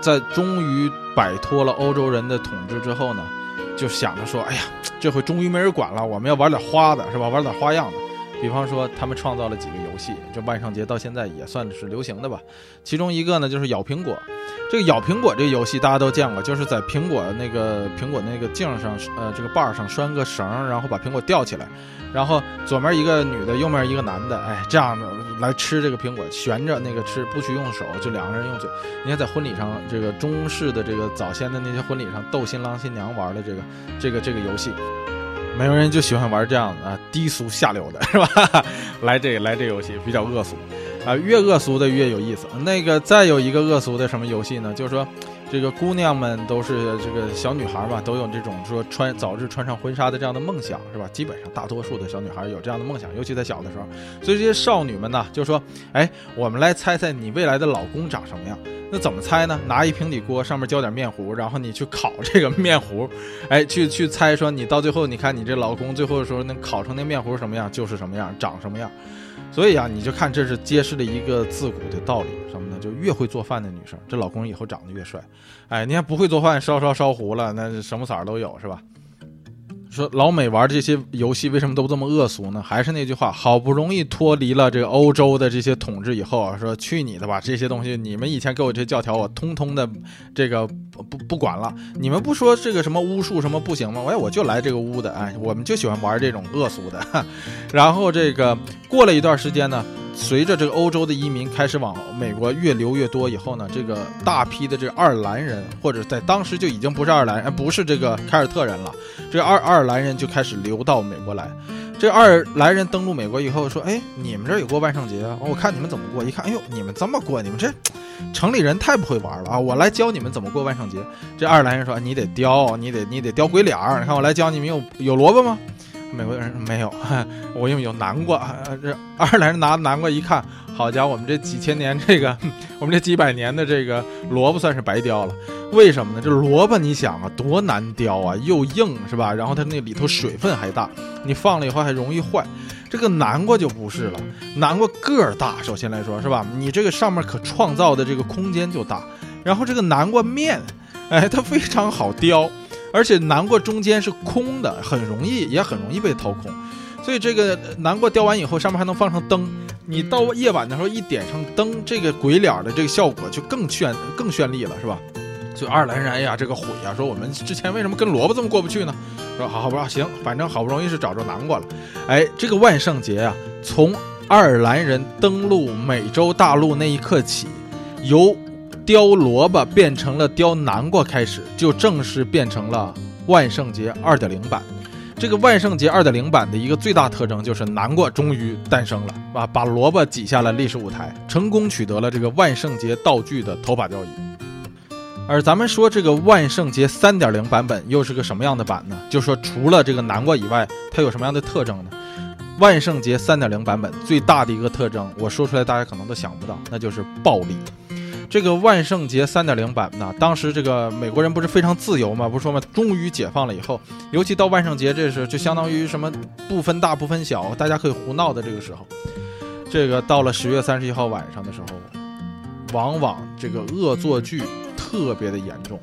[SPEAKER 1] 在终于摆脱了欧洲人的统治之后呢，就想着说，哎呀，这回终于没人管了，我们要玩点花的，是吧？玩点花样的。比方说，他们创造了几个游戏，这万圣节到现在也算是流行的吧。其中一个呢，就是咬苹果。这个咬苹果这个游戏大家都见过，就是在苹果那个苹果那个镜上，呃，这个把上拴个绳，然后把苹果吊起来，然后左面一个女的，右面一个男的，哎，这样的来吃这个苹果，悬着那个吃，不许用手，就两个人用嘴。你看在婚礼上，这个中式的这个早先的那些婚礼上，逗新郎新娘玩的这个这个这个游戏。美国人就喜欢玩这样的啊，低俗下流的是吧？来这来这游戏比较恶俗，啊，越恶俗的越有意思。那个再有一个恶俗的什么游戏呢？就是说，这个姑娘们都是这个小女孩嘛，都有这种说穿早日穿上婚纱的这样的梦想，是吧？基本上大多数的小女孩有这样的梦想，尤其在小的时候。所以这些少女们呢，就说：“哎，我们来猜猜你未来的老公长什么样。”那怎么猜呢？拿一平底锅，上面浇点面糊，然后你去烤这个面糊，哎，去去猜说你到最后，你看你这老公最后的时候能烤成那面糊什么样，就是什么样，长什么样。所以啊，你就看这是揭示了一个自古的道理，什么呢？就越会做饭的女生，这老公以后长得越帅。哎，你看不会做饭，烧烧烧糊了，那什么色儿都有，是吧？说老美玩这些游戏为什么都这么恶俗呢？还是那句话，好不容易脱离了这个欧洲的这些统治以后啊，说去你的吧，这些东西你们以前给我这教条，我通通的这个不不管了。你们不说这个什么巫术什么不行吗？哎，我就来这个巫的，哎，我们就喜欢玩这种恶俗的。然后这个过了一段时间呢。随着这个欧洲的移民开始往美国越流越多以后呢，这个大批的这个爱尔兰人，或者在当时就已经不是爱尔兰，不是这个凯尔特人了，这爱爱尔兰人就开始流到美国来。这爱尔兰人登陆美国以后说：“哎，你们这有过万圣节啊？我看你们怎么过。一看，哎呦，你们这么过，你们这 城里人太不会玩了啊！我来教你们怎么过万圣节。”这爱尔兰人说：“你得雕，你得你得雕鬼脸儿。你看我来教你们，有有萝卜吗？”美国人说没有，我用有南瓜。这爱尔兰人拿南瓜一看，好家伙，我们这几千年这个，我们这几百年的这个萝卜算是白雕了。为什么呢？这萝卜你想啊，多难雕啊，又硬是吧？然后它那里头水分还大，你放了以后还容易坏。这个南瓜就不是了，南瓜个儿大，首先来说是吧？你这个上面可创造的这个空间就大。然后这个南瓜面，哎，它非常好雕。而且南瓜中间是空的，很容易也很容易被掏空，所以这个南瓜雕完以后，上面还能放上灯。你到夜晚的时候一点上灯，这个鬼脸的这个效果就更炫更绚丽了，是吧？所以爱尔兰人哎呀，这个悔呀，说我们之前为什么跟萝卜这么过不去呢？说好好吧，行，反正好不容易是找着南瓜了。哎，这个万圣节啊，从爱尔兰人登陆美洲大陆那一刻起，由雕萝卜变成了雕南瓜，开始就正式变成了万圣节二点零版。这个万圣节二点零版的一个最大特征就是南瓜终于诞生了，啊，把萝卜挤下了历史舞台，成功取得了这个万圣节道具的头把交椅。而咱们说这个万圣节三点零版本又是个什么样的版呢？就说除了这个南瓜以外，它有什么样的特征呢？万圣节三点零版本最大的一个特征，我说出来大家可能都想不到，那就是暴力。这个万圣节三点零版呢，当时这个美国人不是非常自由吗？不是说吗？终于解放了以后，尤其到万圣节，这时候就相当于什么不分大不分小，大家可以胡闹的这个时候。这个到了十月三十一号晚上的时候，往往这个恶作剧特别的严重。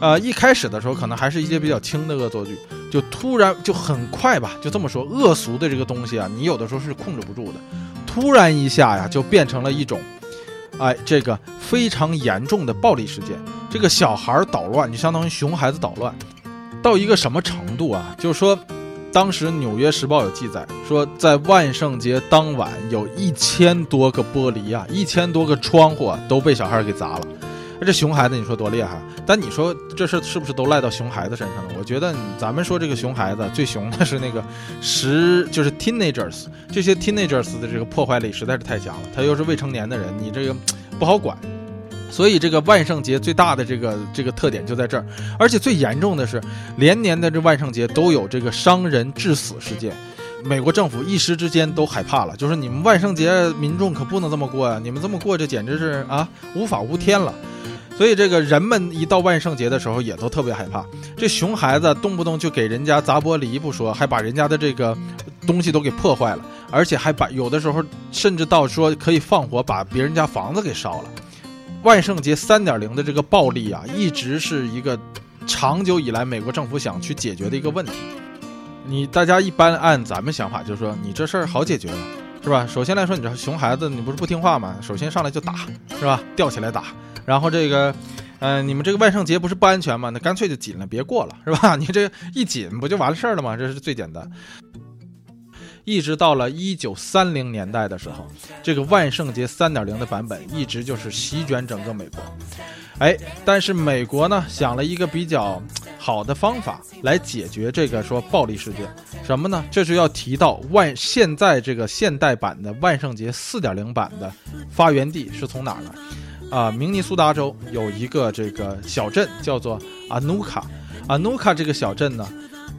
[SPEAKER 1] 呃，一开始的时候可能还是一些比较轻的恶作剧，就突然就很快吧，就这么说，恶俗的这个东西啊，你有的时候是控制不住的，突然一下呀，就变成了一种。哎，这个非常严重的暴力事件，这个小孩捣乱，就相当于熊孩子捣乱，到一个什么程度啊？就是说，当时《纽约时报》有记载说，在万圣节当晚，有一千多个玻璃啊，一千多个窗户啊，都被小孩给砸了。这熊孩子，你说多厉害？但你说这事是不是都赖到熊孩子身上了？我觉得咱们说这个熊孩子最熊的是那个十，就是 teenagers，这些 teenagers 的这个破坏力实在是太强了。他又是未成年的人，你这个不好管。所以这个万圣节最大的这个这个特点就在这儿，而且最严重的是，连年的这万圣节都有这个伤人致死事件。美国政府一时之间都害怕了，就是你们万圣节民众可不能这么过呀！你们这么过，这简直是啊无法无天了。所以这个人们一到万圣节的时候，也都特别害怕。这熊孩子动不动就给人家砸玻璃不说，还把人家的这个东西都给破坏了，而且还把有的时候甚至到说可以放火把别人家房子给烧了。万圣节三点零的这个暴力啊，一直是一个长久以来美国政府想去解决的一个问题。你大家一般按咱们想法，就是说你这事儿好解决了，是吧？首先来说，你这熊孩子你不是不听话吗？首先上来就打，是吧？吊起来打。然后这个，嗯，你们这个万圣节不是不安全吗？那干脆就紧了，别过了，是吧？你这一紧不就完事儿了吗？这是最简单。一直到了一九三零年代的时候，这个万圣节三点零的版本一直就是席卷整个美国。哎，但是美国呢想了一个比较好的方法来解决这个说暴力事件，什么呢？这是要提到万现在这个现代版的万圣节四点零版的发源地是从哪儿呢？啊，明尼苏达州有一个这个小镇叫做阿努卡，阿努卡这个小镇呢，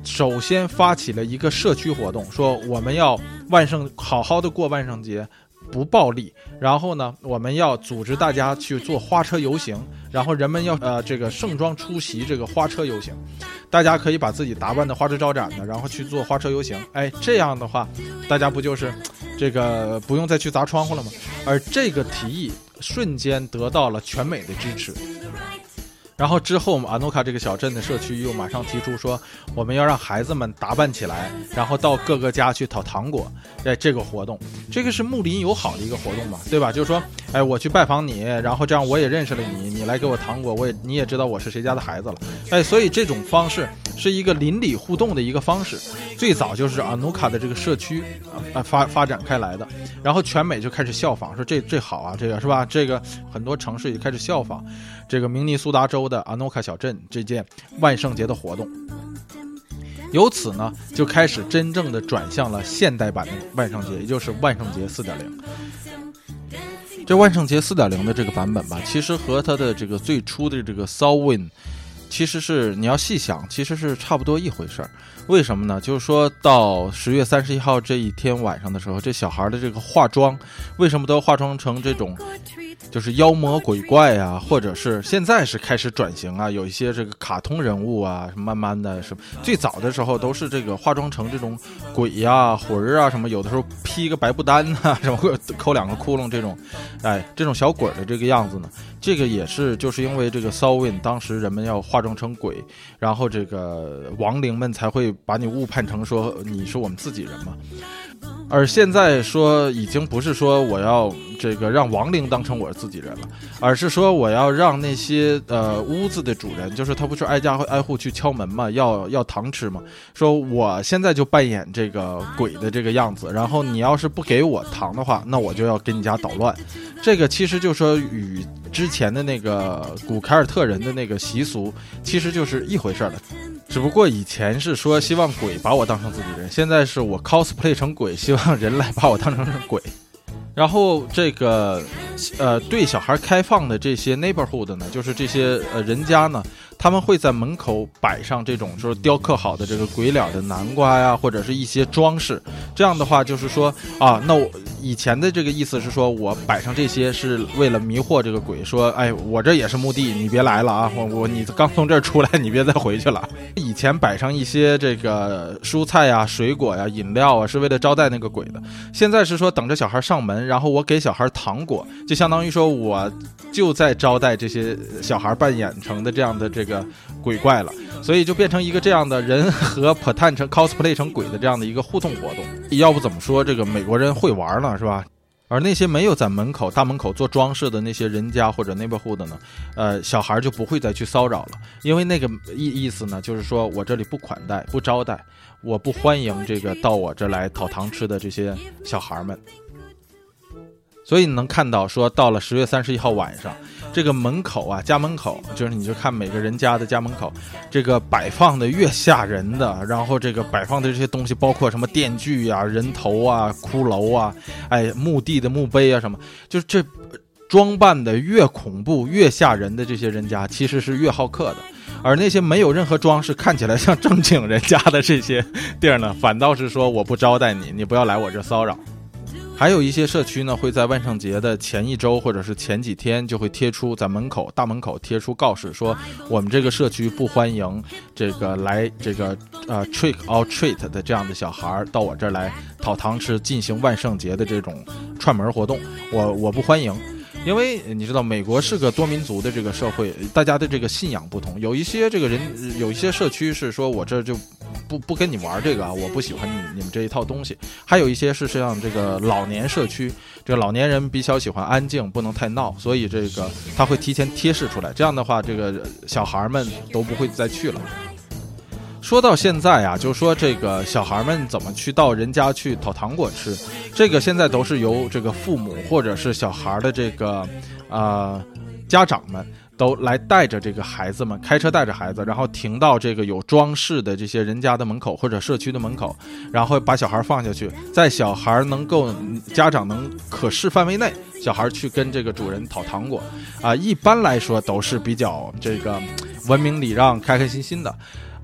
[SPEAKER 1] 首先发起了一个社区活动，说我们要万圣好好的过万圣节，不暴力。然后呢，我们要组织大家去做花车游行，然后人们要呃这个盛装出席这个花车游行，大家可以把自己打扮的花枝招展的，然后去做花车游行。哎，这样的话，大家不就是这个不用再去砸窗户了吗？而这个提议。瞬间得到了全美的支持。然后之后，我们阿诺卡这个小镇的社区又马上提出说，我们要让孩子们打扮起来，然后到各个家去讨糖果。哎，这个活动，这个是睦邻友好的一个活动嘛，对吧？就是说，哎，我去拜访你，然后这样我也认识了你，你来给我糖果，我也你也知道我是谁家的孩子了。哎，所以这种方式是一个邻里互动的一个方式，最早就是阿努卡的这个社区啊发发展开来的，然后全美就开始效仿，说这这好啊，这个是吧？这个很多城市也开始效仿。这个明尼苏达州的阿诺卡小镇这件万圣节的活动，由此呢就开始真正的转向了现代版的万圣节，也就是万圣节四点零。这万圣节四点零的这个版本吧，其实和它的这个最初的这个 s o w i n 其实是你要细想，其实是差不多一回事儿。为什么呢？就是说到十月三十一号这一天晚上的时候，这小孩的这个化妆，为什么都化妆成这种？就是妖魔鬼怪啊，或者是现在是开始转型啊，有一些这个卡通人物啊，慢慢的什么，最早的时候都是这个化妆成这种鬼呀、魂儿啊什么，有的时候披个白布单啊，什么抠两个窟窿这种，哎，这种小鬼的这个样子呢，这个也是就是因为这个 s o w i n 当时人们要化妆成鬼，然后这个亡灵们才会把你误判成说你是我们自己人嘛。而现在说，已经不是说我要这个让亡灵当成我是自己人了，而是说我要让那些呃屋子的主人，就是他不是挨家挨户去敲门嘛，要要糖吃嘛。说我现在就扮演这个鬼的这个样子，然后你要是不给我糖的话，那我就要给你家捣乱。这个其实就说与之前的那个古凯尔特人的那个习俗，其实就是一回事儿了。只不过以前是说希望鬼把我当成自己人，现在是我 cosplay 成鬼，希望人来把我当成鬼。然后这个，呃，对小孩开放的这些 neighborhood 呢，就是这些呃人家呢。他们会在门口摆上这种就是雕刻好的这个鬼脸的南瓜呀，或者是一些装饰。这样的话，就是说啊，那我以前的这个意思是说，我摆上这些是为了迷惑这个鬼，说，哎，我这也是墓地，你别来了啊！我我你刚从这儿出来，你别再回去了。以前摆上一些这个蔬菜呀、水果呀、饮料啊，是为了招待那个鬼的。现在是说等着小孩上门，然后我给小孩糖果，就相当于说我就在招待这些小孩扮演成的这样的这。这个鬼怪了，所以就变成一个这样的人和 p 探成 cosplay 成鬼的这样的一个互动活动。要不怎么说这个美国人会玩呢，是吧？而那些没有在门口大门口做装饰的那些人家或者 neighborhood 呢，呃，小孩就不会再去骚扰了，因为那个意意思呢，就是说我这里不款待、不招待，我不欢迎这个到我这来讨糖吃的这些小孩们。所以你能看到，说到了十月三十一号晚上，这个门口啊，家门口，就是你就看每个人家的家门口，这个摆放的越吓人的，然后这个摆放的这些东西，包括什么电锯啊、人头啊、骷髅啊，哎，墓地的墓碑啊，什么，就是这装扮的越恐怖、越吓人的这些人家，其实是越好客的，而那些没有任何装饰、看起来像正经人家的这些地儿呢，反倒是说我不招待你，你不要来我这骚扰。还有一些社区呢，会在万圣节的前一周或者是前几天就会贴出在门口大门口贴出告示，说我们这个社区不欢迎这个来这个呃 trick or treat 的这样的小孩儿到我这儿来讨糖吃，进行万圣节的这种串门活动，我我不欢迎。因为你知道，美国是个多民族的这个社会，大家的这个信仰不同，有一些这个人，有一些社区是说我这就不不跟你玩这个啊，我不喜欢你你们这一套东西。还有一些是像这个老年社区，这个老年人比较喜欢安静，不能太闹，所以这个他会提前贴示出来，这样的话，这个小孩们都不会再去了。说到现在啊，就说这个小孩们怎么去到人家去讨糖果吃，这个现在都是由这个父母或者是小孩的这个，呃，家长们都来带着这个孩子们开车带着孩子，然后停到这个有装饰的这些人家的门口或者社区的门口，然后把小孩放下去，在小孩能够家长能可视范围内，小孩去跟这个主人讨糖果，啊，一般来说都是比较这个文明礼让、开开心心的。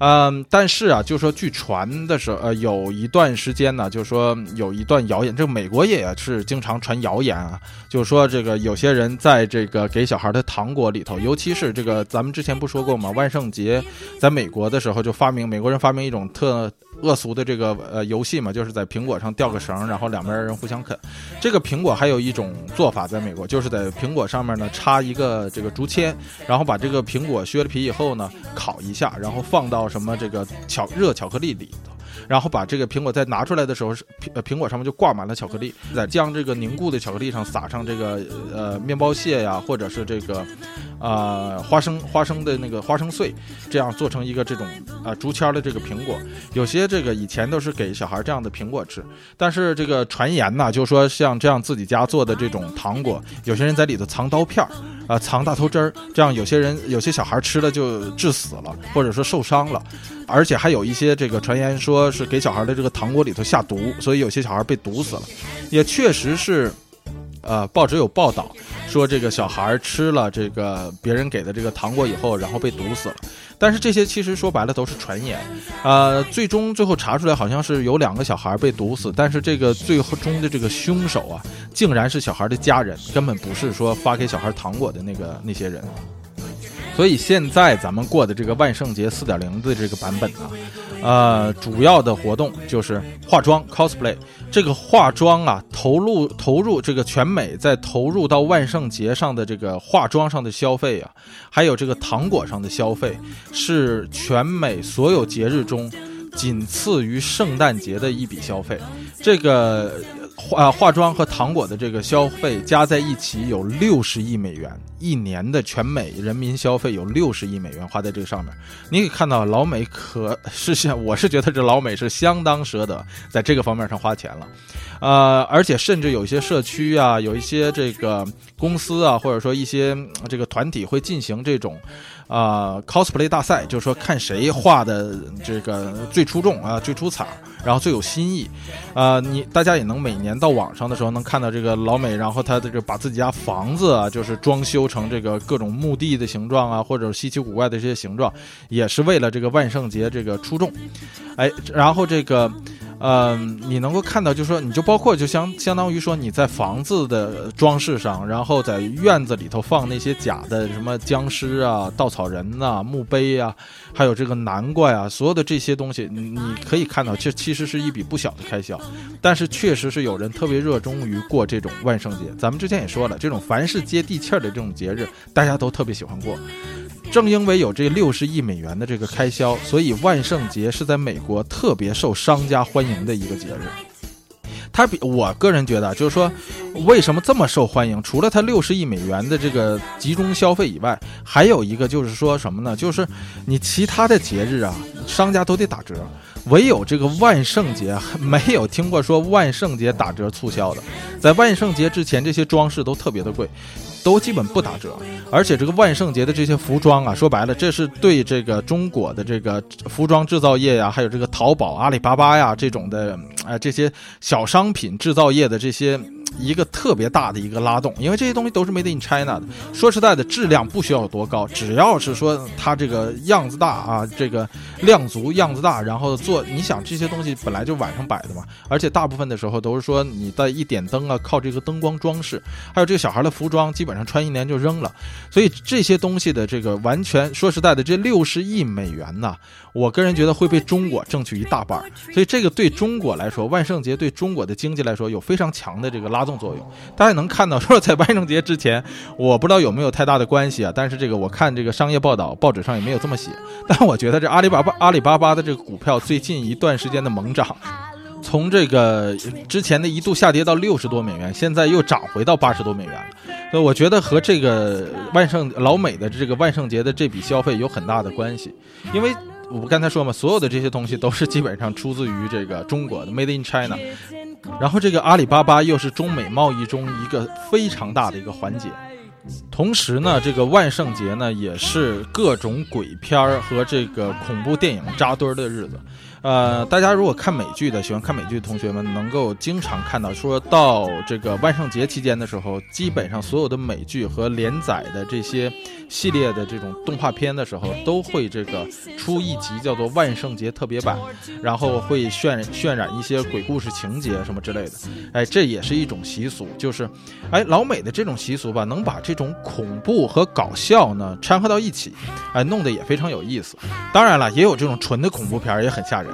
[SPEAKER 1] 嗯，但是啊，就说据传的时候，呃，有一段时间呢，就说有一段谣言，这个美国也是经常传谣言啊，就是说这个有些人在这个给小孩的糖果里头，尤其是这个咱们之前不说过吗？万圣节在美国的时候就发明，美国人发明一种特恶俗的这个呃游戏嘛，就是在苹果上吊个绳，然后两边人互相啃。这个苹果还有一种做法，在美国就是在苹果上面呢插一个这个竹签，然后把这个苹果削了皮以后呢烤一下，然后放到。什么这个巧热巧克力里头，然后把这个苹果再拿出来的时候，是苹苹果上面就挂满了巧克力，再将这个凝固的巧克力上撒上这个呃面包屑呀，或者是这个啊花生花生的那个花生碎，这样做成一个这种啊竹签的这个苹果。有些这个以前都是给小孩这样的苹果吃，但是这个传言呢，就说像这样自己家做的这种糖果，有些人在里头藏刀片儿。啊，藏大头针儿，这样有些人有些小孩吃了就致死了，或者说受伤了，而且还有一些这个传言说是给小孩的这个糖果里头下毒，所以有些小孩被毒死了，也确实是呃报纸有报道说这个小孩吃了这个别人给的这个糖果以后，然后被毒死了。但是这些其实说白了都是传言，呃，最终最后查出来好像是有两个小孩被毒死，但是这个最后中的这个凶手啊，竟然是小孩的家人，根本不是说发给小孩糖果的那个那些人。所以现在咱们过的这个万圣节四点零的这个版本呢，呃，主要的活动就是化妆 cosplay。这个化妆啊，投入投入这个全美在投入到万圣节上的这个化妆上的消费啊，还有这个糖果上的消费，是全美所有节日中仅次于圣诞节的一笔消费。这个。化化妆和糖果的这个消费加在一起有六十亿美元，一年的全美人民消费有六十亿美元花在这个上面。你可以看到老美可 是相，我是觉得这老美是相当舍得在这个方面上花钱了，呃，而且甚至有一些社区啊，有一些这个公司啊，或者说一些这个团体会进行这种。啊，cosplay 大赛就是说看谁画的这个最出众啊，最出彩，然后最有新意，啊，你大家也能每年到网上的时候能看到这个老美，然后他的这把自己家房子啊，就是装修成这个各种墓地的形状啊，或者稀奇古怪的这些形状，也是为了这个万圣节这个出众，哎，然后这个。嗯，你能够看到，就是说，你就包括，就相相当于说，你在房子的装饰上，然后在院子里头放那些假的什么僵尸啊、稻草人呐、墓碑啊，还有这个南瓜啊，所有的这些东西，你可以看到，这其实是一笔不小的开销。但是，确实是有人特别热衷于过这种万圣节。咱们之前也说了，这种凡是接地气儿的这种节日，大家都特别喜欢过。正因为有这六十亿美元的这个开销，所以万圣节是在美国特别受商家欢迎的一个节日。它比我个人觉得，就是说，为什么这么受欢迎？除了它六十亿美元的这个集中消费以外，还有一个就是说什么呢？就是你其他的节日啊，商家都得打折，唯有这个万圣节没有听过说万圣节打折促销的。在万圣节之前，这些装饰都特别的贵。都基本不打折，而且这个万圣节的这些服装啊，说白了，这是对这个中国的这个服装制造业呀，还有这个淘宝、阿里巴巴呀这种的，哎，这些小商品制造业的这些。一个特别大的一个拉动，因为这些东西都是 made in China 的。说实在的，质量不需要有多高，只要是说它这个样子大啊，这个量足样子大，然后做，你想这些东西本来就晚上摆的嘛，而且大部分的时候都是说你的一点灯啊，靠这个灯光装饰，还有这个小孩的服装，基本上穿一年就扔了。所以这些东西的这个完全说实在的，这六十亿美元呐，我个人觉得会被中国挣去一大半。所以这个对中国来说，万圣节对中国的经济来说有非常强的这个拉。发动作用，大家能看到，说在万圣节之前，我不知道有没有太大的关系啊。但是这个我看这个商业报道，报纸上也没有这么写。但我觉得这阿里巴巴阿里巴巴的这个股票最近一段时间的猛涨，从这个之前的一度下跌到六十多美元，现在又涨回到八十多美元了。所以我觉得和这个万圣老美的这个万圣节的这笔消费有很大的关系，因为我刚才说嘛，所有的这些东西都是基本上出自于这个中国的 Made in China。然后这个阿里巴巴又是中美贸易中一个非常大的一个环节，同时呢，这个万圣节呢也是各种鬼片儿和这个恐怖电影扎堆儿的日子。呃，大家如果看美剧的，喜欢看美剧的同学们，能够经常看到，说到这个万圣节期间的时候，基本上所有的美剧和连载的这些系列的这种动画片的时候，都会这个出一集叫做万圣节特别版，然后会渲渲染一些鬼故事情节什么之类的。哎，这也是一种习俗，就是，哎，老美的这种习俗吧，能把这种恐怖和搞笑呢掺和到一起，哎，弄得也非常有意思。当然了，也有这种纯的恐怖片，也很吓人。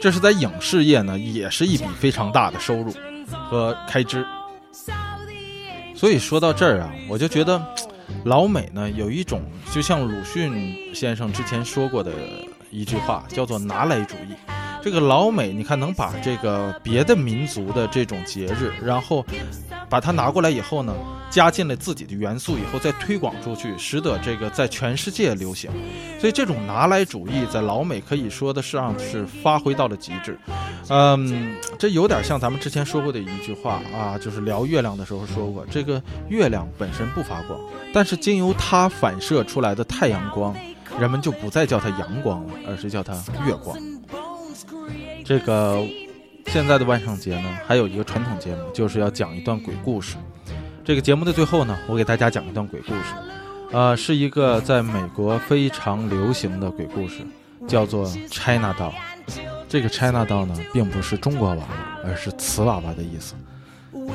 [SPEAKER 1] 这是在影视业呢，也是一笔非常大的收入和开支。所以说到这儿啊，我就觉得老美呢有一种，就像鲁迅先生之前说过的一句话，叫做“拿来主义”。这个老美，你看能把这个别的民族的这种节日，然后。把它拿过来以后呢，加进了自己的元素以后，再推广出去，使得这个在全世界流行。所以这种拿来主义在老美可以说的上是发挥到了极致。嗯，这有点像咱们之前说过的一句话啊，就是聊月亮的时候说过，这个月亮本身不发光，但是经由它反射出来的太阳光，人们就不再叫它阳光了，而是叫它月光。这个。现在的万圣节呢，还有一个传统节目，就是要讲一段鬼故事。这个节目的最后呢，我给大家讲一段鬼故事，呃，是一个在美国非常流行的鬼故事，叫做 China Doll。这个 China Doll 呢，并不是中国娃娃，而是瓷娃娃的意思。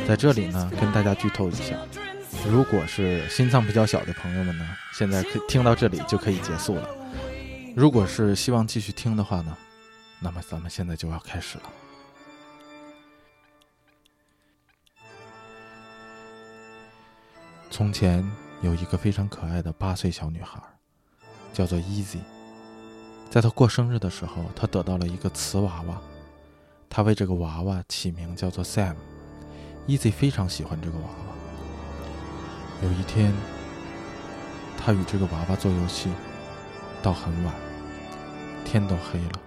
[SPEAKER 1] 在这里呢，跟大家剧透一下，如果是心脏比较小的朋友们呢，现在可听到这里就可以结束了。如果是希望继续听的话呢，那么咱们现在就要开始了。从前有一个非常可爱的八岁小女孩，叫做 Easy。在她过生日的时候，她得到了一个瓷娃娃，她为这个娃娃起名叫做 Sam。Easy 非常喜欢这个娃娃。有一天，她与这个娃娃做游戏，到很晚，天都黑了，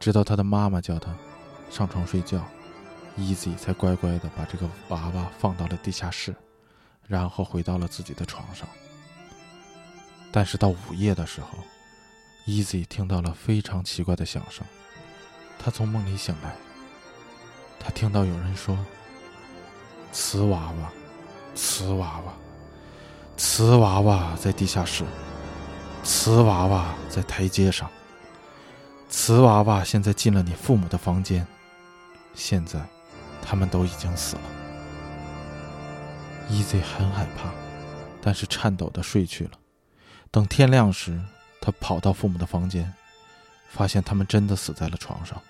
[SPEAKER 1] 直到她的妈妈叫她上床睡觉，Easy 才乖乖的把这个娃娃放到了地下室。然后回到了自己的床上。但是到午夜的时候，Easy 听到了非常奇怪的响声。他从梦里醒来，他听到有人说：“瓷娃娃，瓷娃娃，瓷娃娃在地下室，瓷娃娃在台阶上，瓷娃娃现在进了你父母的房间，现在他们都已经死了。” Easy 很害怕，但是颤抖的睡去了。等天亮时，他跑到父母的房间，发现他们真的死在了床上。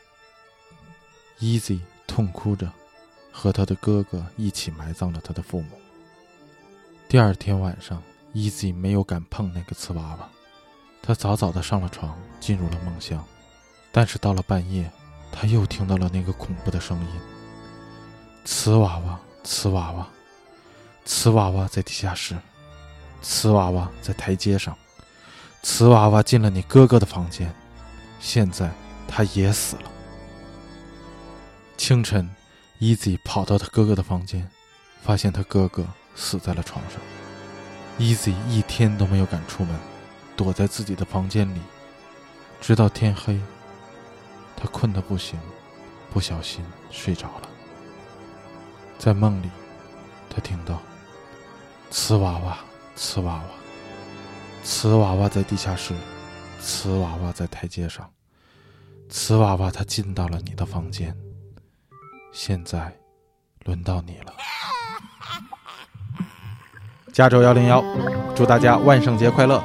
[SPEAKER 1] Easy 痛哭着，和他的哥哥一起埋葬了他的父母。第二天晚上，Easy 没有敢碰那个瓷娃娃，他早早的上了床，进入了梦乡。但是到了半夜，他又听到了那个恐怖的声音：“瓷娃娃，瓷娃娃。”瓷娃娃在地下室，瓷娃娃在台阶上，瓷娃娃进了你哥哥的房间，现在他也死了。清晨，Easy 跑到他哥哥的房间，发现他哥哥死在了床上。Easy 一天都没有敢出门，躲在自己的房间里，直到天黑。他困得不行，不小心睡着了。在梦里，他听到。瓷娃娃，瓷娃娃，瓷娃娃在地下室，瓷娃娃在台阶上，瓷娃娃他进到了你的房间。现在，轮到你了。加州幺零幺，祝大家万圣节快乐！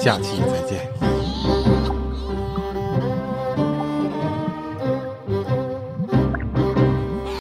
[SPEAKER 1] 下期再见。